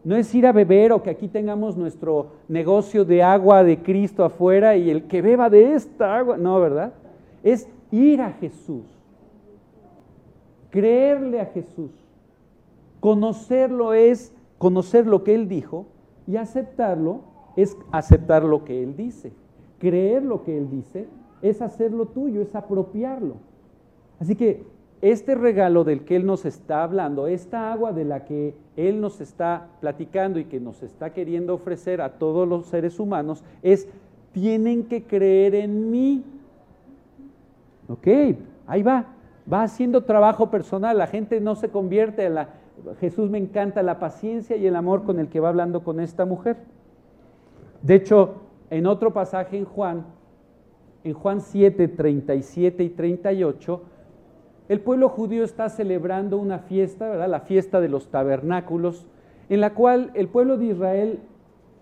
No es ir a beber o que aquí tengamos nuestro negocio de agua de Cristo afuera y el que beba de esta agua. No, ¿verdad? Es ir a Jesús Creerle a Jesús, conocerlo es conocer lo que Él dijo y aceptarlo es aceptar lo que Él dice. Creer lo que Él dice es hacerlo tuyo, es apropiarlo. Así que este regalo del que Él nos está hablando, esta agua de la que Él nos está platicando y que nos está queriendo ofrecer a todos los seres humanos, es, tienen que creer en mí. Ok, ahí va va haciendo trabajo personal, la gente no se convierte en la... Jesús me encanta la paciencia y el amor con el que va hablando con esta mujer. De hecho, en otro pasaje en Juan, en Juan 7, 37 y 38, el pueblo judío está celebrando una fiesta. La fiesta de los tabernáculos, en la cual el pueblo de Israel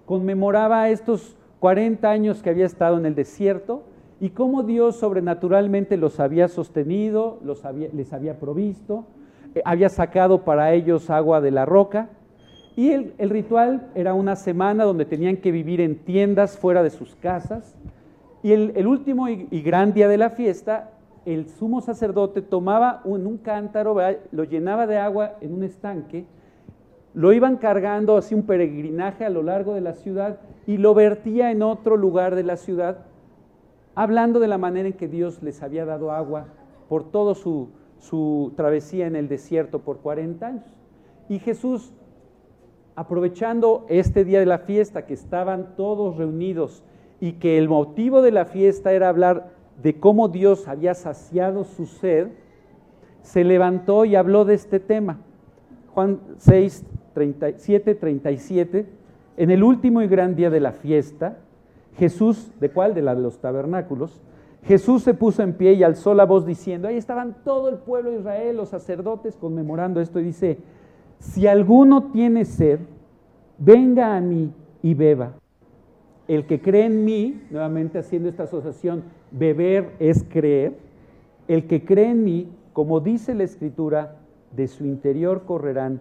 conmemoraba estos 40 años que había estado en el desierto y cómo Dios sobrenaturalmente los había sostenido, los les había provisto, eh, había sacado para ellos agua de la roca. Y el, ritual era una semana donde tenían que vivir en tiendas fuera de sus casas. Y el, último y, gran día de la fiesta, el sumo sacerdote tomaba un, un cántaro, lo llenaba de agua en un estanque lo iban cargando así un peregrinaje a lo largo de la ciudad y lo vertía en otro lugar de la ciudad, hablando de la manera en que Dios les había dado agua por toda su, su travesía en el desierto por 40 años. Y Jesús, aprovechando este día de la fiesta, que estaban todos reunidos y que el motivo de la fiesta era hablar de cómo Dios había saciado su sed, se levantó y habló de este tema. Juan 6, 37, 37, en el último y gran día de la fiesta, Jesús, ¿de cuál? De la de los tabernáculos, Jesús se puso en pie y alzó la voz diciendo, ahí estaban todo el pueblo de Israel, los sacerdotes conmemorando esto y dice, si alguno tiene sed, venga a mí y beba. El que cree en mí, nuevamente haciendo esta asociación, beber es creer, el que cree en mí, como dice la escritura, de su interior correrán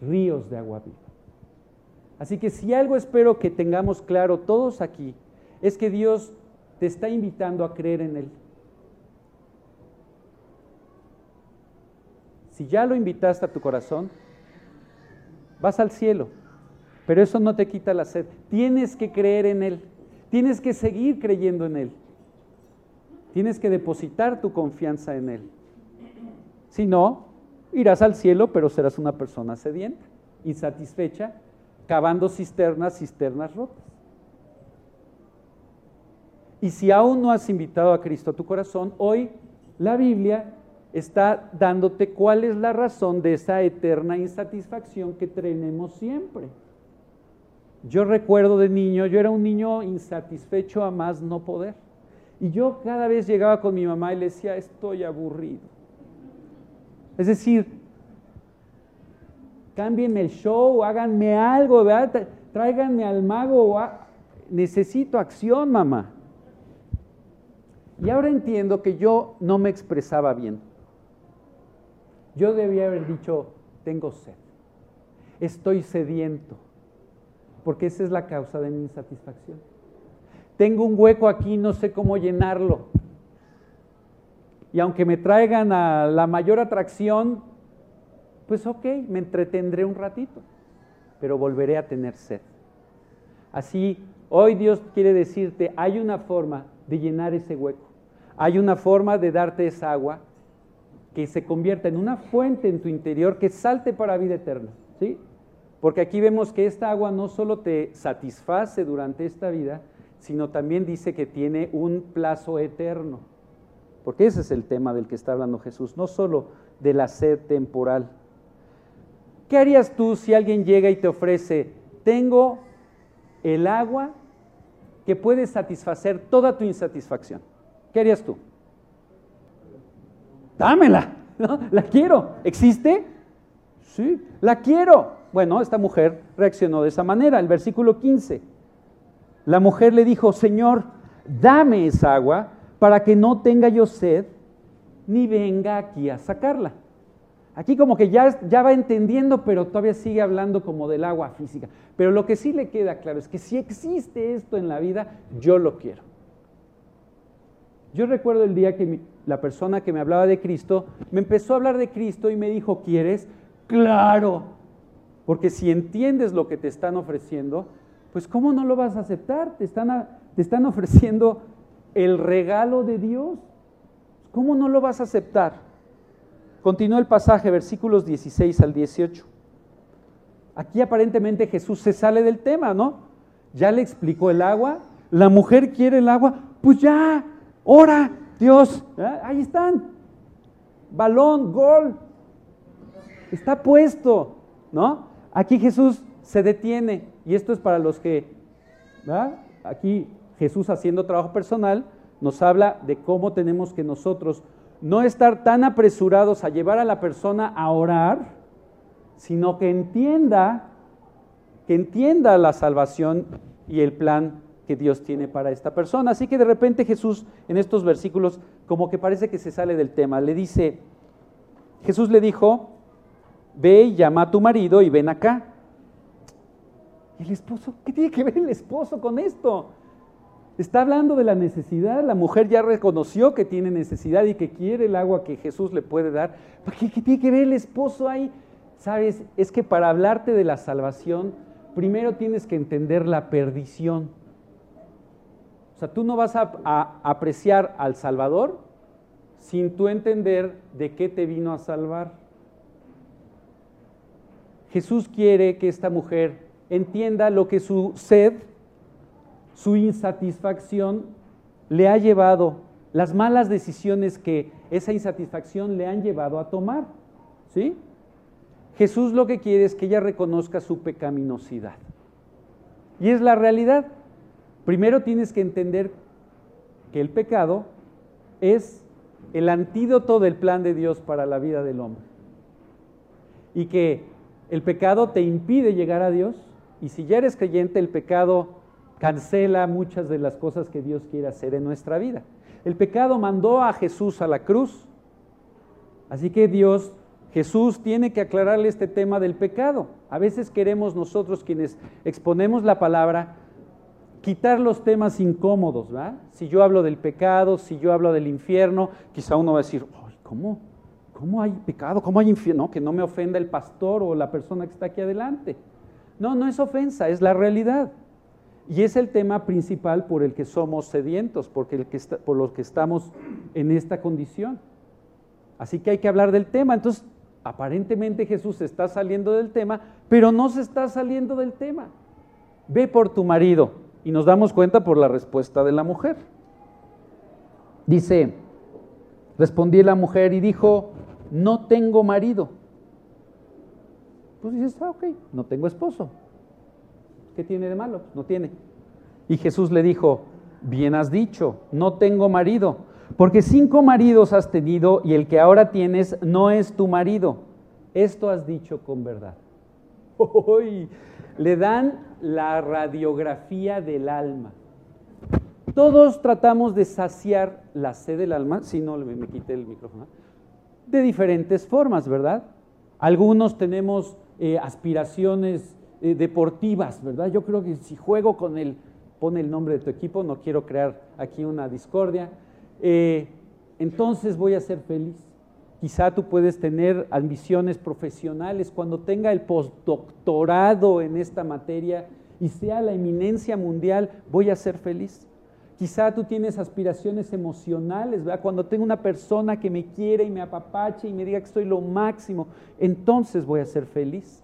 ríos de agua viva. Así que si algo espero que tengamos claro todos aquí, es que Dios te está invitando a creer en Él. Si ya lo invitaste a tu corazón, vas al cielo, pero eso no te quita la sed. Tienes que creer en Él, tienes que seguir creyendo en Él, tienes que depositar tu confianza en Él. Si no, Irás al cielo, pero serás una persona sedienta, insatisfecha, cavando cisternas, cisternas rotas. Y si aún no has invitado a Cristo a tu corazón, hoy la Biblia está dándote cuál es la razón de esa eterna insatisfacción que tenemos siempre. Yo recuerdo de niño, yo era un niño insatisfecho a más no poder. Y yo cada vez llegaba con mi mamá y le decía, estoy aburrido. Es decir, cámbienme el show, háganme algo, tráiganme al mago. Necesito acción, mamá. Y ahora entiendo que yo no me expresaba bien. Yo debía haber dicho, tengo sed, estoy sediento, porque esa es la causa de mi insatisfacción. Tengo un hueco aquí, no sé cómo llenarlo y aunque me traigan a la mayor atracción, pues ok, me entretendré un ratito, pero volveré a tener sed. Así, hoy Dios quiere decirte, hay una forma de llenar ese hueco, hay una forma de darte esa agua que se convierta en una fuente en tu interior que salte para vida eterna, ¿sí? Porque aquí vemos que esta agua no solo te satisface durante esta vida, sino también dice que tiene un plazo eterno porque ese es el tema del que está hablando Jesús, no solo de la sed temporal. ¿Qué harías tú si alguien llega y te ofrece, tengo el agua que puede satisfacer toda tu insatisfacción? ¿Qué harías tú? Dámela, ¿no? La quiero. ¿Existe? Sí, la quiero. Bueno, esta mujer reaccionó de esa manera. El versículo 15. La mujer le dijo, Señor, dame esa agua para que no tenga yo sed, ni venga aquí a sacarla. Aquí como que ya, ya va entendiendo, pero todavía sigue hablando como del agua física. Pero lo que sí le queda claro es que si existe esto en la vida, yo lo quiero. Yo recuerdo el día que la persona que me hablaba de Cristo me empezó a hablar de Cristo y me dijo, ¿quieres? Claro. Porque si entiendes lo que te están ofreciendo, pues ¿cómo no lo vas a aceptar? Te están, te están ofreciendo el regalo de Dios. ¿Cómo no lo vas a aceptar? Continúa el pasaje, versículos 16 al 18. Aquí aparentemente Jesús se sale del tema, ¿no? Ya le explicó el agua, la mujer quiere el agua, pues ya, ora, Dios, ahí están. Balón, gol, está puesto, ¿no? Aquí Jesús se detiene y esto es para los que Aquí Jesús haciendo trabajo personal nos habla de cómo tenemos que nosotros no estar tan apresurados a llevar a la persona a orar, sino que entienda, que entienda la salvación y el plan que Dios tiene para esta persona. Así que de repente Jesús en estos versículos como que parece que se sale del tema. Le dice, Jesús le dijo, ve y llama a tu marido y ven acá. ¿El esposo? ¿Qué tiene que ver el esposo con esto? Está hablando de la necesidad. La mujer ya reconoció que tiene necesidad y que quiere el agua que Jesús le puede dar. ¿Qué, qué tiene que ver el esposo ahí? Sabes, es que para hablarte de la salvación, primero tienes que entender la perdición. Sea, tú no vas a, a apreciar al Salvador sin tú entender de qué te vino a salvar. Jesús quiere que esta mujer entienda lo que su sed su insatisfacción le ha llevado, las malas decisiones que esa insatisfacción le han llevado a tomar. ¿Sí? Jesús lo que quiere es que ella reconozca su pecaminosidad. Y es la realidad. Primero tienes que entender que el pecado es el antídoto del plan de Dios para la vida del hombre. Y que el pecado te impide llegar a Dios. Y si ya eres creyente, el pecado cancela muchas de las cosas que Dios quiere hacer en nuestra vida. El pecado mandó a Jesús a la cruz, así que Dios, Jesús tiene que aclararle este tema del pecado. A veces queremos nosotros quienes exponemos la palabra quitar los temas incómodos, ¿verdad? Si yo hablo del pecado, si yo hablo del infierno, quizá uno va a decir, ¿cómo? ¿Cómo hay pecado? ¿Cómo hay infierno? que no me ofenda el pastor o la persona que está aquí adelante. No, no es ofensa, es la realidad. Y es el tema principal por el que somos sedientos, el que por los que estamos en esta condición. Así que hay que hablar del tema. Entonces, aparentemente Jesús está saliendo del tema, pero no se está saliendo del tema. Ve por tu marido. Y nos damos cuenta por la respuesta de la mujer. Dice, respondí la mujer y dijo, no tengo marido. Pues dices, ah, ok, no tengo esposo. ¿Qué tiene de malo? No tiene. Y Jesús le dijo, bien has dicho, no tengo marido, porque cinco maridos has tenido y el que ahora tienes no es tu marido. Esto has dicho con verdad. le dan la radiografía del alma. Todos tratamos de saciar la sed del alma, si no me quité el micrófono, de diferentes formas, ¿verdad? Algunos tenemos eh, aspiraciones eh, deportivas, ¿verdad? Yo creo que si juego con el, pone el nombre de tu equipo, no quiero crear aquí una discordia, eh, entonces voy a ser feliz. Quizá tú puedes tener ambiciones profesionales cuando tenga el postdoctorado en esta materia y sea la eminencia mundial, voy a ser feliz. Quizá tú tienes aspiraciones emocionales, ¿verdad? Cuando tengo una persona que me quiere y me apapache y me diga que soy lo máximo, entonces voy a ser feliz.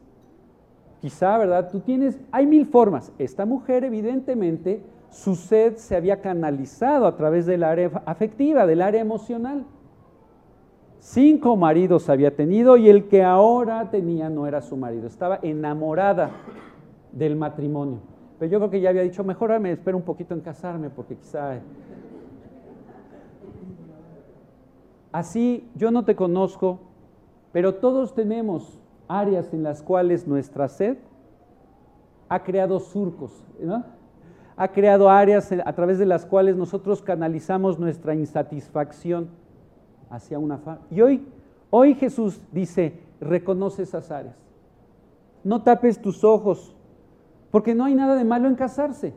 Quizá, ¿verdad? Tú tienes, hay mil formas. Esta mujer evidentemente su sed se había canalizado a través del área afectiva, del área emocional. Cinco maridos había tenido y el que ahora tenía no era su marido, estaba enamorada del matrimonio. Pero yo creo que ya había dicho, mejor me espero un poquito en casarme porque quizá... Así, yo no te conozco, pero todos tenemos áreas en las cuales nuestra sed ha creado surcos, ha creado áreas a través de las cuales nosotros canalizamos nuestra insatisfacción hacia una Y hoy, hoy Jesús dice, reconoce esas áreas. No tapes tus ojos, porque no hay nada de malo en casarse,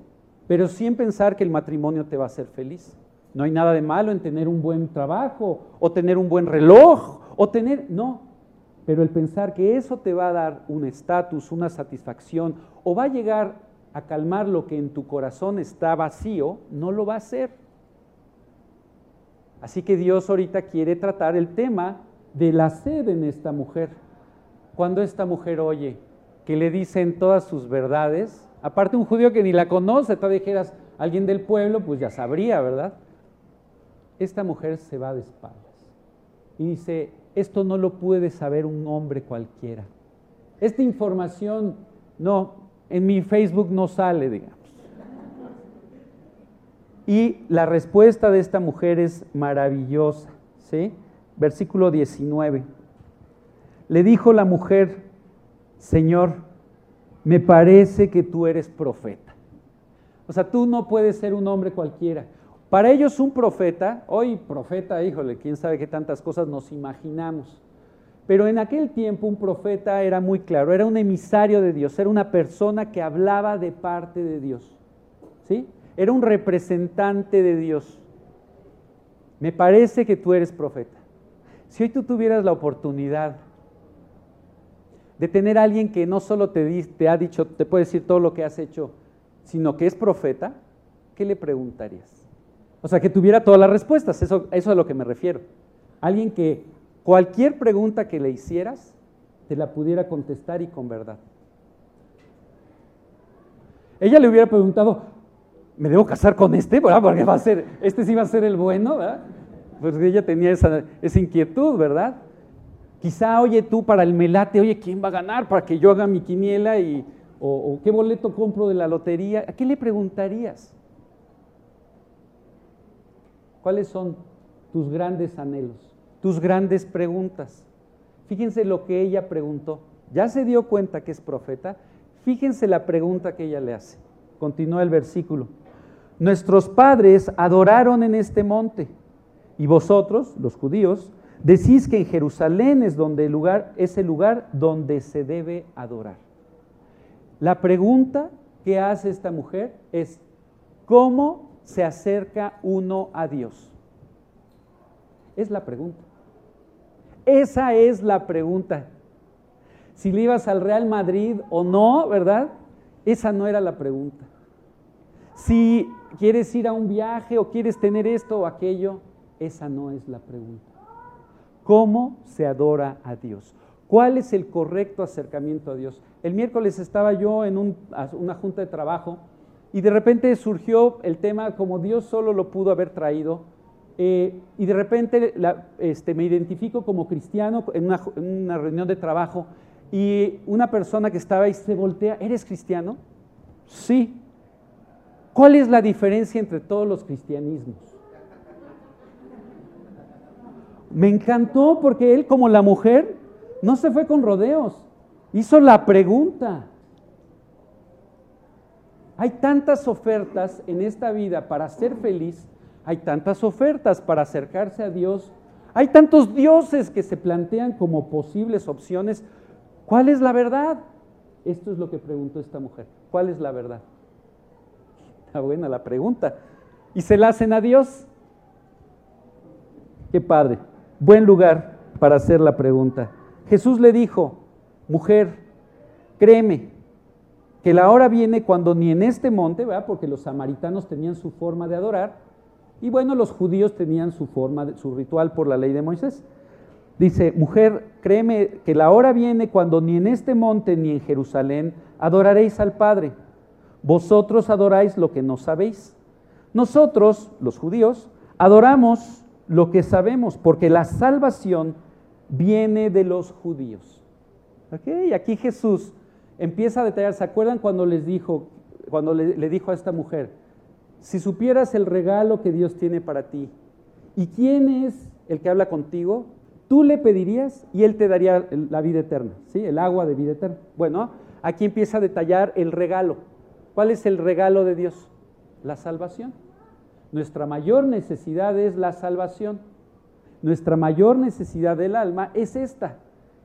pero sí en pensar que el matrimonio te va a hacer feliz. No hay nada de malo en tener un buen trabajo, o tener un buen reloj, o tener, no, pero el pensar que eso te va a dar un estatus, una satisfacción, o va a llegar a calmar lo que en tu corazón está vacío, no lo va a hacer. Así que Dios ahorita quiere tratar el tema de la sed en esta mujer. Cuando esta mujer oye que le dicen todas sus verdades, aparte un judío que ni la conoce, tú dijeras alguien del pueblo, pues ya sabría, ¿verdad? Esta mujer se va de espaldas y dice, esto no lo puede saber un hombre cualquiera. Esta información no, en mi Facebook no sale, digamos. Y la respuesta de esta mujer es maravillosa. ¿sí? Versículo 19. Le dijo la mujer, Señor, me parece que tú eres profeta. O sea, tú no puedes ser un hombre cualquiera. Para ellos un profeta, hoy profeta, híjole, quién sabe qué tantas cosas nos imaginamos. Pero en aquel tiempo un profeta era muy claro, era un emisario de Dios, era una persona que hablaba de parte de Dios. ¿Sí? Era un representante de Dios. Me parece que tú eres profeta. Si hoy tú tuvieras la oportunidad de tener a alguien que no solo te, ha dicho, te puede decir todo lo que has hecho, sino que es profeta, ¿qué le preguntarías? O sea, que tuviera todas las respuestas, eso, eso es a lo que me refiero. Alguien que cualquier pregunta que le hicieras, te la pudiera contestar y con verdad. Ella le hubiera preguntado, ¿me debo casar con este? Porque va a ser, este sí va a ser el bueno, ¿verdad? Pues ella tenía esa, esa inquietud, ¿verdad? Quizá, oye, tú para el melate, oye, ¿quién va a ganar para que yo haga mi quiniela y, o, qué boleto compro de la lotería? ¿A qué le preguntarías? ¿Cuáles son tus grandes anhelos, tus grandes preguntas? Fíjense lo que ella preguntó. Ya se dio cuenta que es profeta. Fíjense la pregunta que ella le hace. Continúa el versículo. Nuestros padres adoraron en este monte y vosotros, los judíos, Decís que en Jerusalén es, donde el lugar, es el lugar donde se debe adorar. La pregunta que hace esta mujer es, ¿cómo se acerca uno a Dios? Es la pregunta. Esa es la pregunta. Si le ibas al Real Madrid o no, ¿verdad? Esa no era la pregunta. Si quieres ir a un viaje o quieres tener esto o aquello, esa no es la pregunta. ¿Cómo se adora a Dios? ¿Cuál es el correcto acercamiento a Dios? El miércoles estaba yo en una junta de trabajo y de repente surgió el tema como Dios solo lo pudo haber traído. Eh, y de repente este, me identifico como cristiano en una, en una reunión de trabajo y una persona que estaba ahí se voltea, ¿eres cristiano? Sí. ¿Cuál es la diferencia entre todos los cristianismos? Me encantó porque él, como la mujer, no se fue con rodeos, hizo la pregunta. Hay tantas ofertas en esta vida para ser feliz, hay tantas ofertas para acercarse a Dios, hay tantos dioses que se plantean como posibles opciones. ¿Cuál es la verdad? Esto es lo que preguntó esta mujer. ¿Cuál es la verdad? Está buena la pregunta. ¿Y se la hacen a Dios? Qué padre buen lugar para hacer la pregunta. Jesús le dijo, mujer, créeme, que la hora viene cuando ni en este monte, ¿verdad? porque los samaritanos tenían su forma de adorar, y bueno, los judíos tenían su forma, su ritual por la ley de Moisés. Dice, mujer, créeme que la hora viene cuando ni en este monte ni en Jerusalén adoraréis al Padre. Vosotros adoráis lo que no sabéis. Nosotros, los judíos, adoramos lo que sabemos, porque la salvación viene de los judíos. Y aquí Jesús empieza a detallar, ¿se acuerdan cuando les dijo, cuando le, le dijo a esta mujer, si supieras el regalo que Dios tiene para ti, ¿y quién es el que habla contigo? Tú le pedirías y él te daría la vida eterna, ¿sí? El agua de vida eterna. Bueno, aquí empieza a detallar el regalo. ¿Cuál es el regalo de Dios? La salvación. Nuestra mayor necesidad es la salvación. Nuestra mayor necesidad del alma es esta.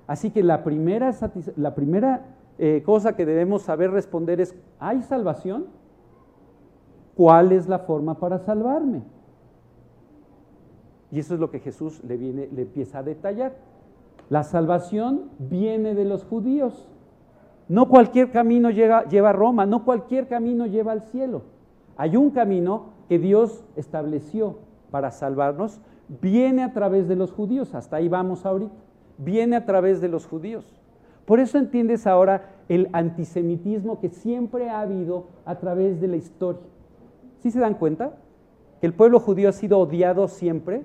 Así que la primera, la primera eh, cosa que debemos saber responder es, ¿hay salvación? ¿Cuál es la forma para salvarme? Y eso es lo que Jesús le, viene, le empieza a detallar. La salvación viene de los judíos. No cualquier camino lleva a Roma, no cualquier camino lleva al cielo. Hay un camino que Dios estableció para salvarnos viene a través de los judíos, hasta ahí vamos ahorita, viene a través de los judíos. Por eso entiendes ahora el antisemitismo que siempre ha habido a través de la historia. ¿Sí se dan cuenta? Que el pueblo judío ha sido odiado siempre.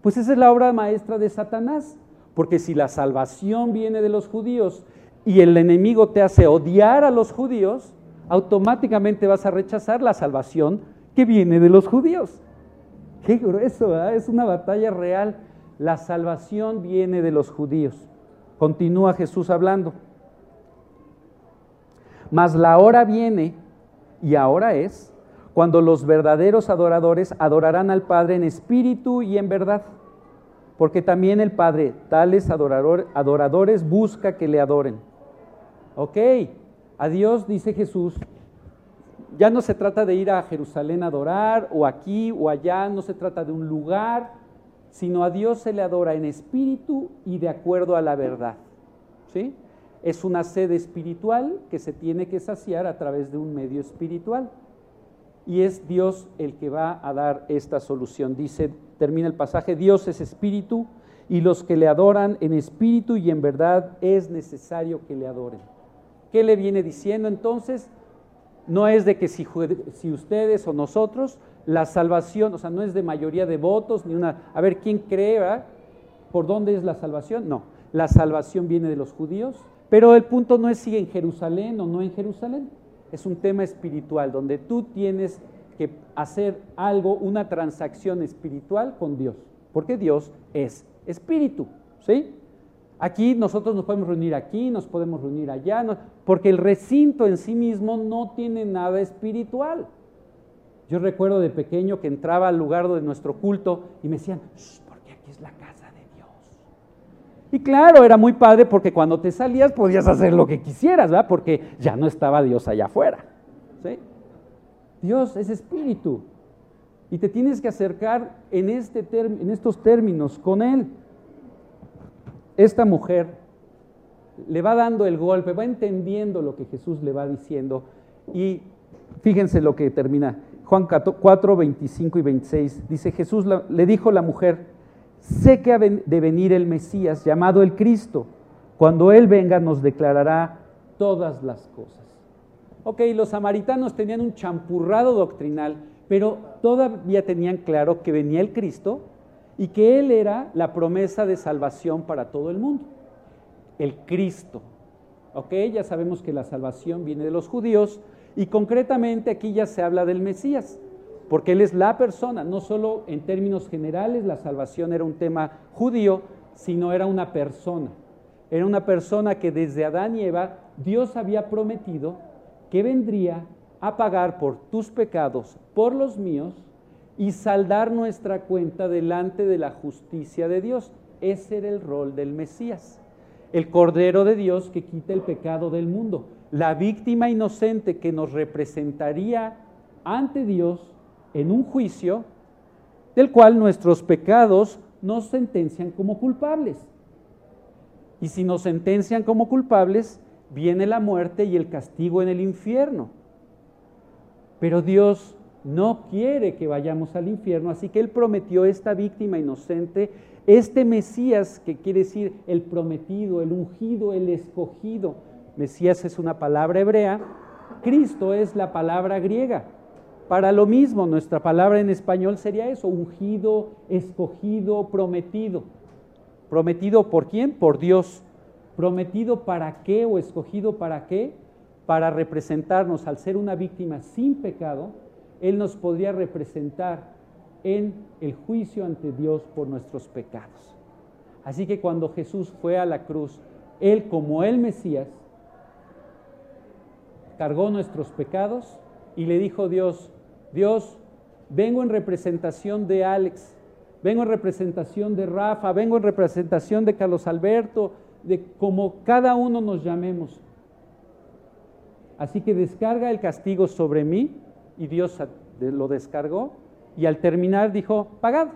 Pues esa es la obra maestra de Satanás. Porque si la salvación viene de los judíos y el enemigo te hace odiar a los judíos, automáticamente vas a rechazar la salvación que viene de los judíos. Qué grueso, es una batalla real. La salvación viene de los judíos. Continúa Jesús hablando. Mas la hora viene, y ahora es, cuando los verdaderos adoradores adorarán al Padre en espíritu y en verdad. Porque también el Padre, tales adoradores, busca que le adoren. Ok, a Dios dice Jesús, ya no se trata de ir a Jerusalén a adorar, o aquí o allá, no se trata de un lugar, sino a Dios se le adora en espíritu y de acuerdo a la verdad. ¿Sí? Es una sede espiritual que se tiene que saciar a través de un medio espiritual. Y es Dios el que va a dar esta solución. Dice, termina el pasaje, Dios es espíritu y los que le adoran en espíritu y en verdad es necesario que le adoren. ¿Qué le viene diciendo entonces? no es de que si, ustedes o nosotros, la salvación, o sea, no es de mayoría de votos, ni una, a ver, ¿quién cree, ¿Por dónde es la salvación? No, la salvación viene de los judíos, pero el punto no es si en Jerusalén o no en Jerusalén, es un tema espiritual, donde tú tienes que hacer algo, una transacción espiritual con Dios, porque Dios es espíritu, ¿sí? Aquí nosotros nos podemos reunir aquí, nos podemos reunir allá, porque el recinto en sí mismo no tiene nada espiritual. Yo recuerdo de pequeño que entraba al lugar de nuestro culto y me decían, porque aquí es la casa de Dios. Y claro, era muy padre porque cuando te salías podías hacer lo que quisieras, ¿verdad? Porque ya no estaba Dios allá afuera. Dios es espíritu y te tienes que acercar en, este en estos términos con Él esta mujer le va dando el golpe, va entendiendo lo que Jesús le va diciendo y fíjense lo que termina. Juan 4, 25 y 26 dice, Jesús le dijo la mujer, sé que ha de venir el Mesías llamado el Cristo. Cuando Él venga nos declarará todas las cosas. Ok, los samaritanos tenían un champurrado doctrinal, pero todavía tenían claro que venía el Cristo y que Él era la promesa de salvación para todo el mundo, el Cristo. ¿Ok? Ya sabemos que la salvación viene de los judíos y concretamente aquí ya se habla del Mesías, porque Él es la persona, no solo en términos generales la salvación era un tema judío, sino era una persona. Era una persona que desde Adán y Eva Dios había prometido que vendría a pagar por tus pecados, por los míos, y saldar nuestra cuenta delante de la justicia de Dios. Ese era el rol del Mesías, el Cordero de Dios que quita el pecado del mundo, la víctima inocente que nos representaría ante Dios en un juicio del cual nuestros pecados nos sentencian como culpables. Y si nos sentencian como culpables, viene la muerte y el castigo en el infierno. Pero Dios no quiere que vayamos al infierno, así que Él prometió esta víctima inocente, este Mesías, que quiere decir el prometido, el ungido, el escogido. Mesías es una palabra hebrea, Cristo es la palabra griega. Para lo mismo, nuestra palabra en español sería eso, ungido, escogido, prometido. ¿Prometido por quién? Por Dios. ¿Prometido para qué o escogido para qué? Para representarnos al ser una víctima sin pecado, él nos podría representar en el juicio ante Dios por nuestros pecados. Así que cuando Jesús fue a la cruz, Él como el Mesías, cargó nuestros pecados y le dijo Dios, Dios, vengo en representación de Alex, vengo en representación de Rafa, vengo en representación de Carlos Alberto, de como cada uno nos llamemos. Así que descarga el castigo sobre mí y Dios lo descargó y al terminar dijo, pagado.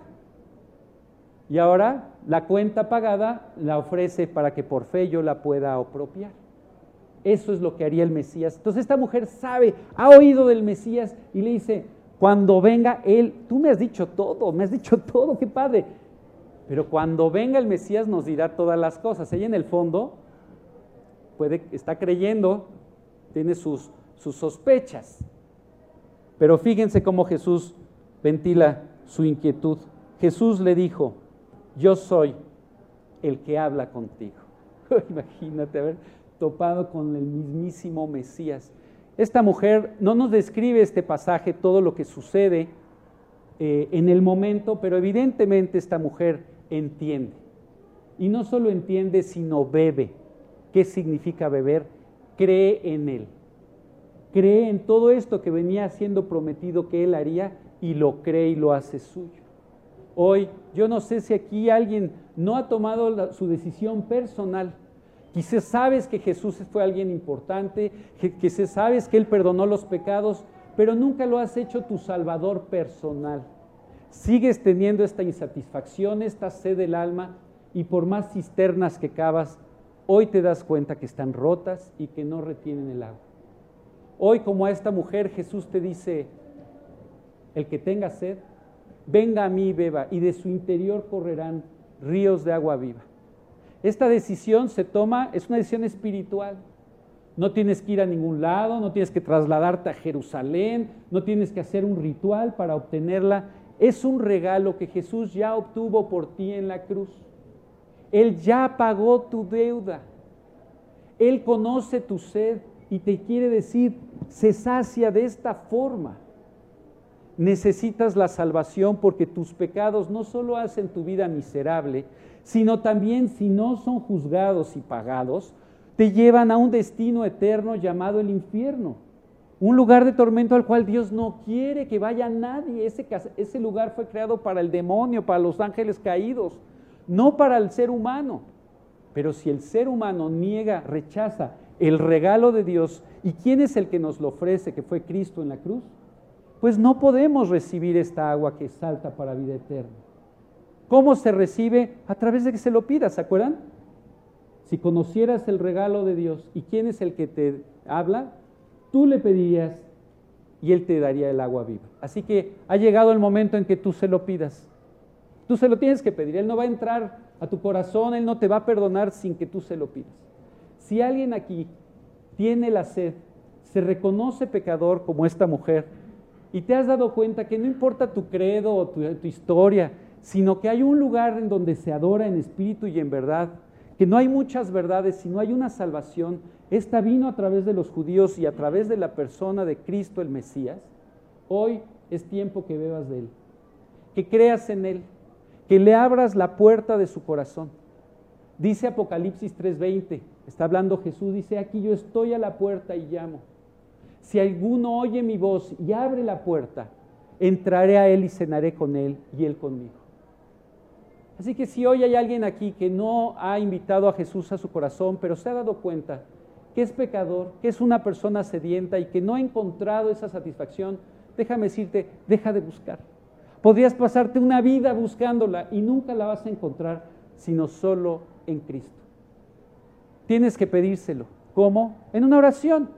Y ahora la cuenta pagada la ofrece para que por fe yo la pueda apropiar. Eso es lo que haría el Mesías. Entonces esta mujer sabe, ha oído del Mesías y le dice, cuando venga Él, tú me has dicho todo, me has dicho todo, qué padre. Pero cuando venga el Mesías nos dirá todas las cosas. Ella en el fondo puede, está creyendo, tiene sus, sus sospechas. Pero fíjense cómo Jesús ventila su inquietud. Jesús le dijo, yo soy el que habla contigo. Imagínate haber topado con el mismísimo Mesías. Esta mujer no nos describe este pasaje todo lo que sucede eh, en el momento, pero evidentemente esta mujer entiende. Y no solo entiende, sino bebe. ¿Qué significa beber? Cree en Él. Cree en todo esto que venía siendo prometido que Él haría y lo cree y lo hace suyo. Hoy, yo no sé si aquí alguien no ha tomado su decisión personal. Quizás sabes que Jesús fue alguien importante, se sabes que Él perdonó los pecados, pero nunca lo has hecho tu Salvador personal. Sigues teniendo esta insatisfacción, esta sed del alma, y por más cisternas que cavas, hoy te das cuenta que están rotas y que no retienen el agua. Hoy, como a esta mujer, Jesús te dice, el que tenga sed, venga a mí y beba, y de su interior correrán ríos de agua viva. Esta decisión se toma, es una decisión espiritual. No tienes que ir a ningún lado, no tienes que trasladarte a Jerusalén, no tienes que hacer un ritual para obtenerla. Es un regalo que Jesús ya obtuvo por ti en la cruz. Él ya pagó tu deuda. Él conoce tu sed y te quiere decir, se sacia de esta forma necesitas la salvación porque tus pecados no solo hacen tu vida miserable, sino también si no son juzgados y pagados, te llevan a un destino eterno llamado el infierno. Un lugar de tormento al cual Dios no quiere que vaya nadie. Ese, ese lugar fue creado para el demonio, para los ángeles caídos, no para el ser humano. Pero si el ser humano niega, rechaza el regalo de Dios, ¿y quién es el que nos lo ofrece, que fue Cristo en la cruz? pues no podemos recibir esta agua que salta para vida eterna. ¿Cómo se recibe? A través de que se lo pidas, ¿se acuerdan? Si conocieras el regalo de Dios y quién es el que te habla, tú le pedirías y Él te daría el agua viva. Así que ha llegado el momento en que tú se lo pidas. Tú se lo tienes que pedir. Él no va a entrar a tu corazón, Él no te va a perdonar sin que tú se lo pidas. Si alguien aquí tiene la sed, se reconoce pecador como esta mujer, y te has dado cuenta que no importa tu credo o tu, historia, sino que hay un lugar en donde se adora en espíritu y en verdad, que no hay muchas verdades, sino hay una salvación. Esta vino a través de los judíos y a través de la persona de Cristo el Mesías. Hoy es tiempo que bebas de Él, que creas en Él, que le abras la puerta de su corazón. Dice Apocalipsis 3:20, está hablando Jesús, dice, aquí yo estoy a la puerta y llamo. Si alguno oye mi voz y abre la puerta, entraré a él y cenaré con él y él conmigo. Así que si hoy hay alguien aquí que no ha invitado a Jesús a su corazón, pero se ha dado cuenta que es pecador, que es una persona sedienta y que no ha encontrado esa satisfacción, déjame decirte, deja de buscar. Podrías pasarte una vida buscándola y nunca la vas a encontrar, sino solo en Cristo. Tienes que pedírselo. ¿Cómo? En una oración.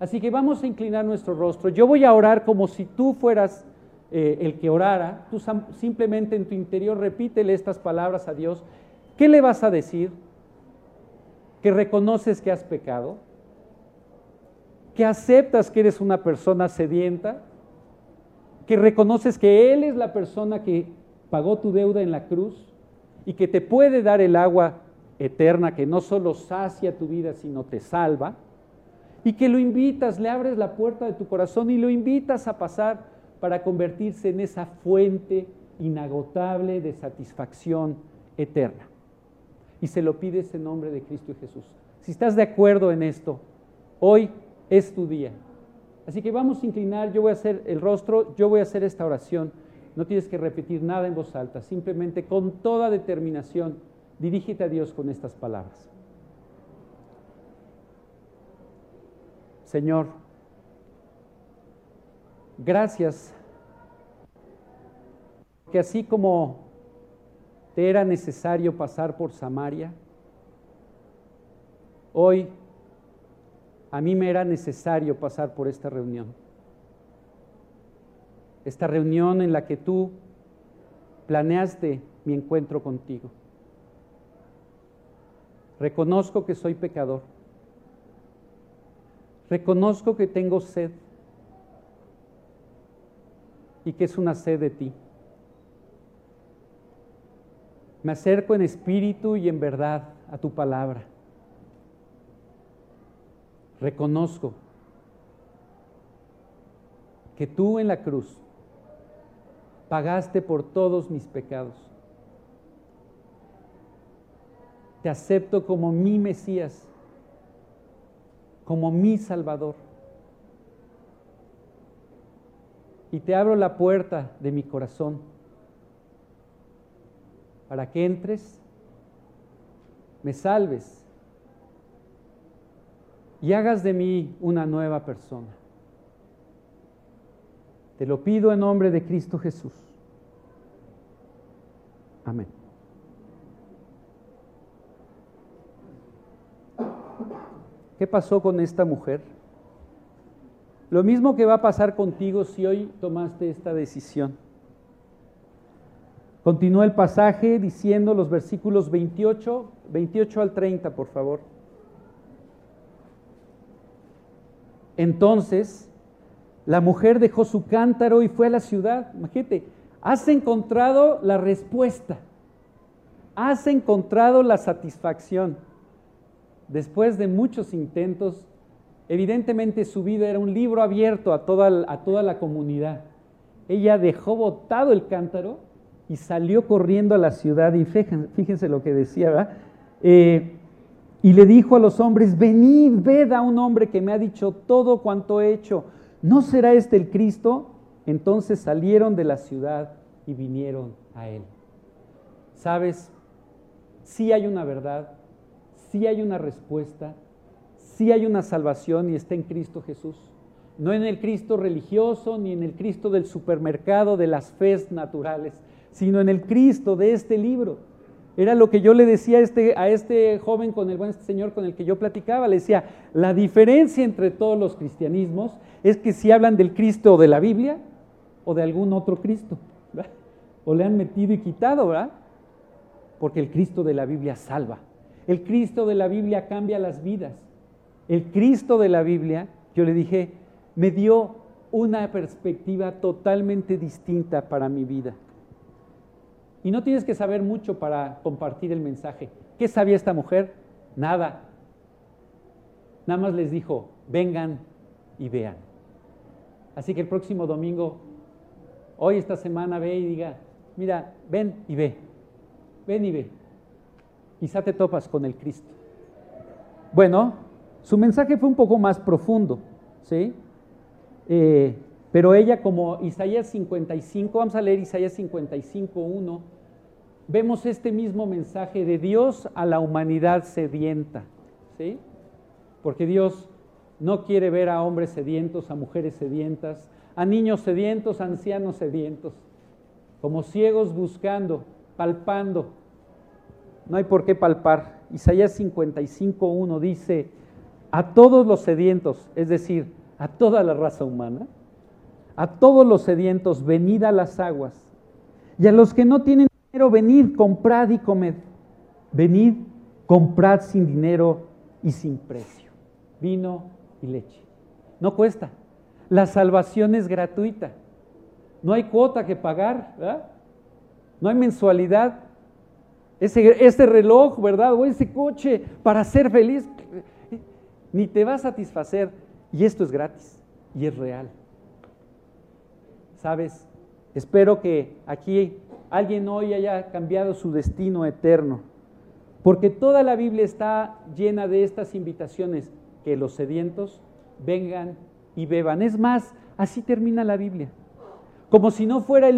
Así que vamos a inclinar nuestro rostro. Yo voy a orar como si tú fueras eh, el que orara. Tú simplemente en tu interior repítele estas palabras a Dios. ¿Qué le vas a decir? Que reconoces que has pecado. Que aceptas que eres una persona sedienta. Que reconoces que Él es la persona que pagó tu deuda en la cruz y que te puede dar el agua eterna que no solo sacia tu vida, sino te salva y que lo invitas, le abres la puerta de tu corazón y lo invitas a pasar para convertirse en esa fuente inagotable de satisfacción eterna. Y se lo pides en nombre de Cristo y Jesús. Si estás de acuerdo en esto, hoy es tu día. Así que vamos a inclinar, yo voy a hacer el rostro, yo voy a hacer esta oración. No tienes que repetir nada en voz alta, simplemente con toda determinación dirígete a Dios con estas palabras. Señor, gracias, que así como te era necesario pasar por Samaria, hoy a mí me era necesario pasar por esta reunión. Esta reunión en la que tú planeaste mi encuentro contigo. Reconozco que soy pecador Reconozco que tengo sed y que es una sed de ti. Me acerco en espíritu y en verdad a tu palabra. Reconozco que tú en la cruz pagaste por todos mis pecados. Te acepto como mi Mesías, como mi Salvador. Y te abro la puerta de mi corazón para que entres, me salves y hagas de mí una nueva persona. Te lo pido en nombre de Cristo Jesús. Amén. ¿Qué pasó con esta mujer? Lo mismo que va a pasar contigo si hoy tomaste esta decisión. Continúa el pasaje diciendo los versículos 28, 28 al 30, por favor. Entonces, la mujer dejó su cántaro y fue a la ciudad. Imagínate, has encontrado la respuesta, has encontrado la satisfacción. Después de muchos intentos, evidentemente su vida era un libro abierto a toda, a toda la comunidad. Ella dejó botado el cántaro y salió corriendo a la ciudad y fíjense, lo que decía, eh, y le dijo a los hombres, venid, ved a un hombre que me ha dicho todo cuanto he hecho. ¿No será este el Cristo? Entonces salieron de la ciudad y vinieron a él. ¿Sabes? Sí hay una verdad, sí hay una respuesta, sí hay una salvación y está en Cristo Jesús. No en el Cristo religioso ni en el Cristo del supermercado de las fes naturales sino en el Cristo de este libro. Era lo que yo le decía a este, a este joven con el buen señor con el que yo platicaba. Le decía, la diferencia entre todos los cristianismos es que si hablan del Cristo de la Biblia o de algún otro Cristo. O le han metido y quitado, ¿verdad? Porque el Cristo de la Biblia salva. El Cristo de la Biblia cambia las vidas. El Cristo de la Biblia, yo le dije, me dio una perspectiva totalmente distinta para mi vida. Y no tienes que saber mucho para compartir el mensaje. ¿Qué sabía esta mujer? Nada. Nada más les dijo, vengan y vean. Así que el próximo domingo, hoy esta semana, ve y diga, mira, ven y ve, ven y ve. Quizá te topas con el Cristo. Bueno, su mensaje fue un poco más profundo, ¿sí? Eh, pero ella como Isaías 55, vamos a leer Isaías 55, 1, vemos este mismo mensaje de Dios a la humanidad sedienta, ¿sí? Porque Dios no quiere ver a hombres sedientos, a mujeres sedientas, a niños sedientos, a ancianos sedientos, como ciegos buscando, palpando. No hay por qué palpar. Isaías 55, 1 dice, a todos los sedientos, es decir, a toda la raza humana, a todos los sedientos, venid a las aguas. Y a los que no tienen dinero, venid, comprad y comed. Venid, comprad sin dinero y sin precio. Vino y leche. No cuesta. La salvación es gratuita. No hay cuota que pagar, ¿verdad? No hay mensualidad. Ese, ese reloj, ¿verdad? O ese coche para ser feliz, ni te va a satisfacer. Y esto es gratis y es real. ¿Sabes? Espero que aquí alguien hoy haya cambiado su destino eterno, porque toda la Biblia está llena de estas invitaciones, que los sedientos vengan y beban. Es más, así termina la Biblia. Como si no fuera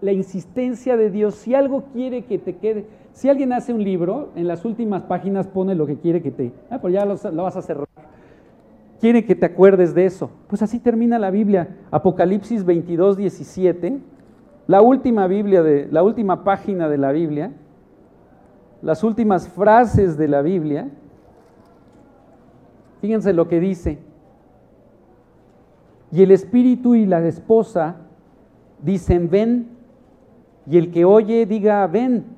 la insistencia de Dios, si algo quiere que te quede, si alguien hace un libro, en las últimas páginas pone lo que quiere que te, ah, pues ya lo vas a cerrar quiere que te acuerdes de eso. Pues así termina la Biblia, Apocalipsis 22, 17, la última Biblia de la última página de la Biblia, las últimas frases de la Biblia. Fíjense lo que dice. Y el espíritu y la esposa dicen, "Ven." Y el que oye diga, "Ven."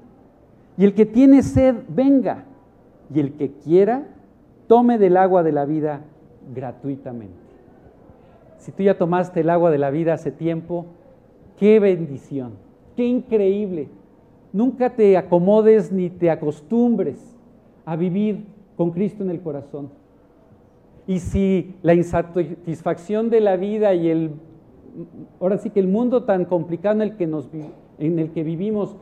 Y el que tiene sed, venga. Y el que quiera, tome del agua de la vida gratuitamente. Si tú ya tomaste el agua de la vida hace tiempo, qué bendición, qué increíble. Nunca te acomodes ni te acostumbres a vivir con Cristo en el corazón. Y si la insatisfacción de la vida y el ahora sí que el mundo tan complicado en el que, nos, en el que vivimos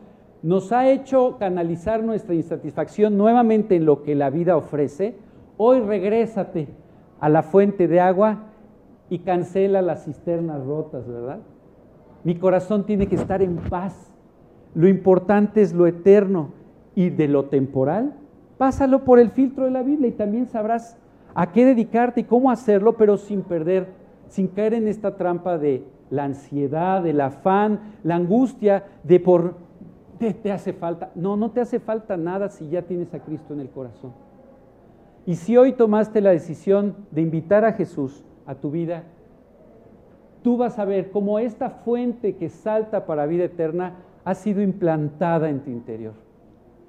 nos ha hecho canalizar nuestra insatisfacción nuevamente en lo que la vida ofrece, hoy regrésate a la fuente de agua y cancela las cisternas rotas, ¿verdad? Mi corazón tiene que estar en paz. Lo importante es lo eterno y de lo temporal. Pásalo por el filtro de la Biblia y también sabrás a qué dedicarte y cómo hacerlo, pero sin perder, sin caer en esta trampa de la ansiedad, el afán, la angustia de por te, hace falta. No, no te hace falta nada si ya tienes a Cristo en el corazón. Y si hoy tomaste la decisión de invitar a Jesús a tu vida, tú vas a ver cómo esta fuente que salta para vida eterna ha sido implantada en tu interior.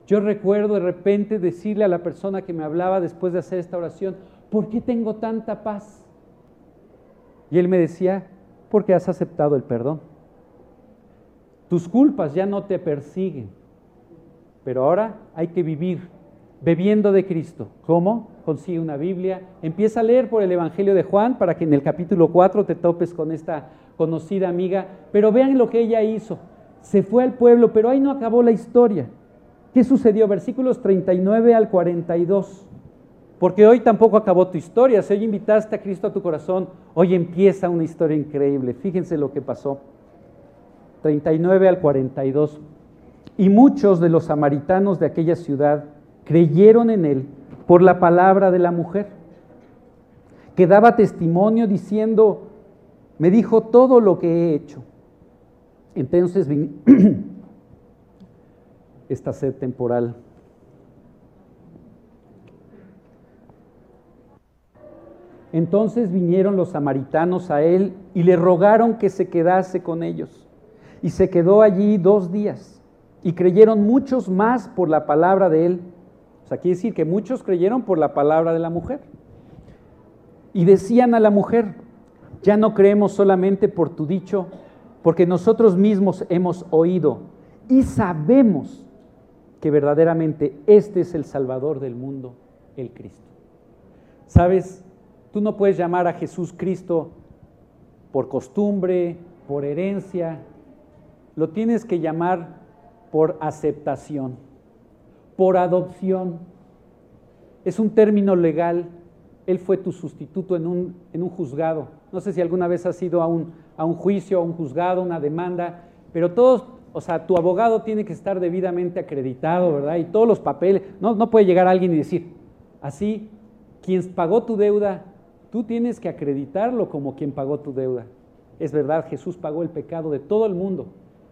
Yo recuerdo de repente decirle a la persona que me hablaba después de hacer esta oración, ¿por qué tengo tanta paz? Y él me decía, porque has aceptado el perdón. Tus culpas ya no te persiguen, pero ahora hay que vivir bebiendo de Cristo. ¿Cómo? Consigue una Biblia, empieza a leer por el Evangelio de Juan para que en el capítulo 4 te topes con esta conocida amiga, pero vean lo que ella hizo. Se fue al pueblo, pero ahí no acabó la historia. ¿Qué sucedió? Versículos 39 al 42. Porque hoy tampoco acabó tu historia. Si hoy invitaste a Cristo a tu corazón, hoy empieza una historia increíble. Fíjense lo que pasó. 39 al 42. Y muchos de los samaritanos de aquella ciudad creyeron en él por la palabra de la mujer, que daba testimonio diciendo, me dijo todo lo que he hecho. Entonces esta sed temporal. Entonces vinieron los samaritanos a él y le rogaron que se quedase con ellos. Y se quedó allí dos días. Y creyeron muchos más por la palabra de él o sea, quiere decir que muchos creyeron por la palabra de la mujer. Y decían a la mujer, ya no creemos solamente por tu dicho, porque nosotros mismos hemos oído y sabemos que verdaderamente este es el Salvador del mundo, el Cristo. ¿Sabes? Tú no puedes llamar a Jesús Cristo por costumbre, por herencia, lo tienes que llamar por aceptación por adopción. Es un término legal. Él fue tu sustituto en un, en un juzgado. No sé si alguna vez has ido a un, a un juicio, a un juzgado, una demanda, pero todos, o sea, tu abogado tiene que estar debidamente acreditado, ¿verdad? Y todos los papeles, no, no puede llegar alguien y decir, así, quien pagó tu deuda, tú tienes que acreditarlo como quien pagó tu deuda. Es verdad, Jesús pagó el pecado de todo el mundo,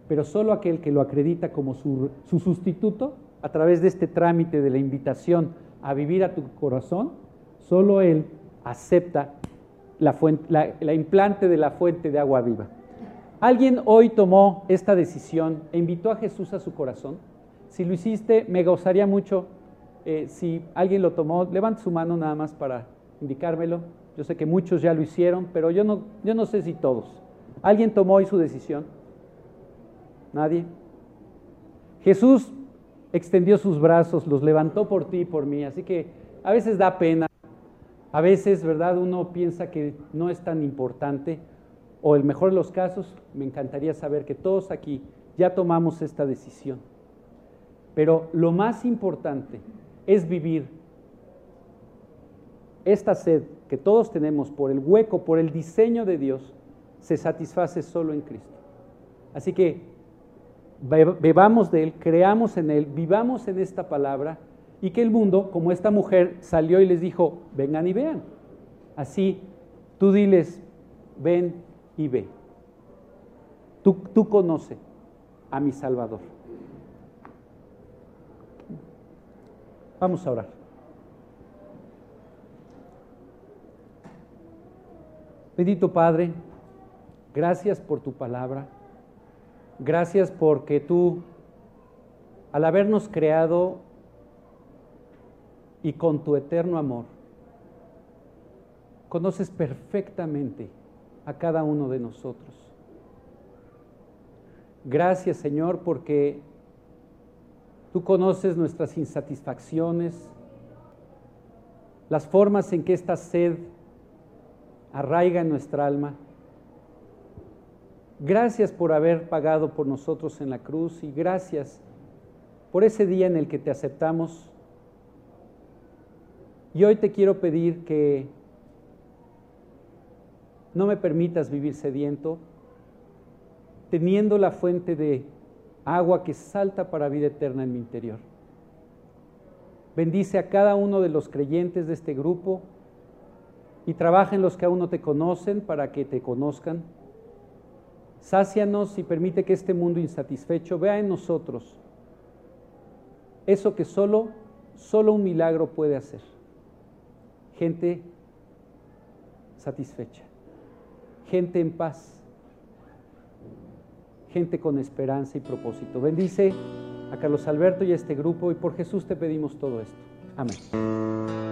pero solo aquel que lo acredita como su, su sustituto a través de este trámite de la invitación a vivir a tu corazón, solo Él acepta la, implante de la fuente de agua viva. ¿Alguien hoy tomó esta decisión e invitó a Jesús a su corazón? Si lo hiciste, me gozaría mucho. Eh, si alguien lo tomó, levante su mano nada más para indicármelo. Yo sé que muchos ya lo hicieron, pero yo no, yo no sé si todos. ¿Alguien tomó hoy su decisión? ¿Nadie? Jesús extendió sus brazos, los levantó por ti y por mí. Así que a veces da pena, a veces, ¿verdad? Uno piensa que no es tan importante, o el mejor de los casos, me encantaría saber que todos aquí ya tomamos esta decisión. Pero lo más importante es vivir esta sed que todos tenemos por el hueco, por el diseño de Dios, se satisface solo en Cristo. Así que bebamos de Él, creamos en Él, vivamos en esta palabra y que el mundo, como esta mujer salió y les dijo, vengan y vean. Así, tú diles, ven y ve. Tú, tú conoce a mi Salvador. Vamos a orar. Bendito Padre, gracias por tu palabra. Gracias porque tú, al habernos creado y con tu eterno amor, conoces perfectamente a cada uno de nosotros. Gracias Señor porque tú conoces nuestras insatisfacciones, las formas en que esta sed arraiga en nuestra alma Gracias por haber pagado por nosotros en la cruz y gracias por ese día en el que te aceptamos. Y hoy te quiero pedir que no me permitas vivir sediento, teniendo la fuente de agua que salta para vida eterna en mi interior. Bendice a cada uno de los creyentes de este grupo y trabaja en los que aún no te conocen para que te conozcan. Sácianos y permite que este mundo insatisfecho vea en nosotros eso que solo, solo un milagro puede hacer. Gente satisfecha, gente en paz, gente con esperanza y propósito. Bendice a Carlos Alberto y a este grupo y por Jesús te pedimos todo esto. Amén.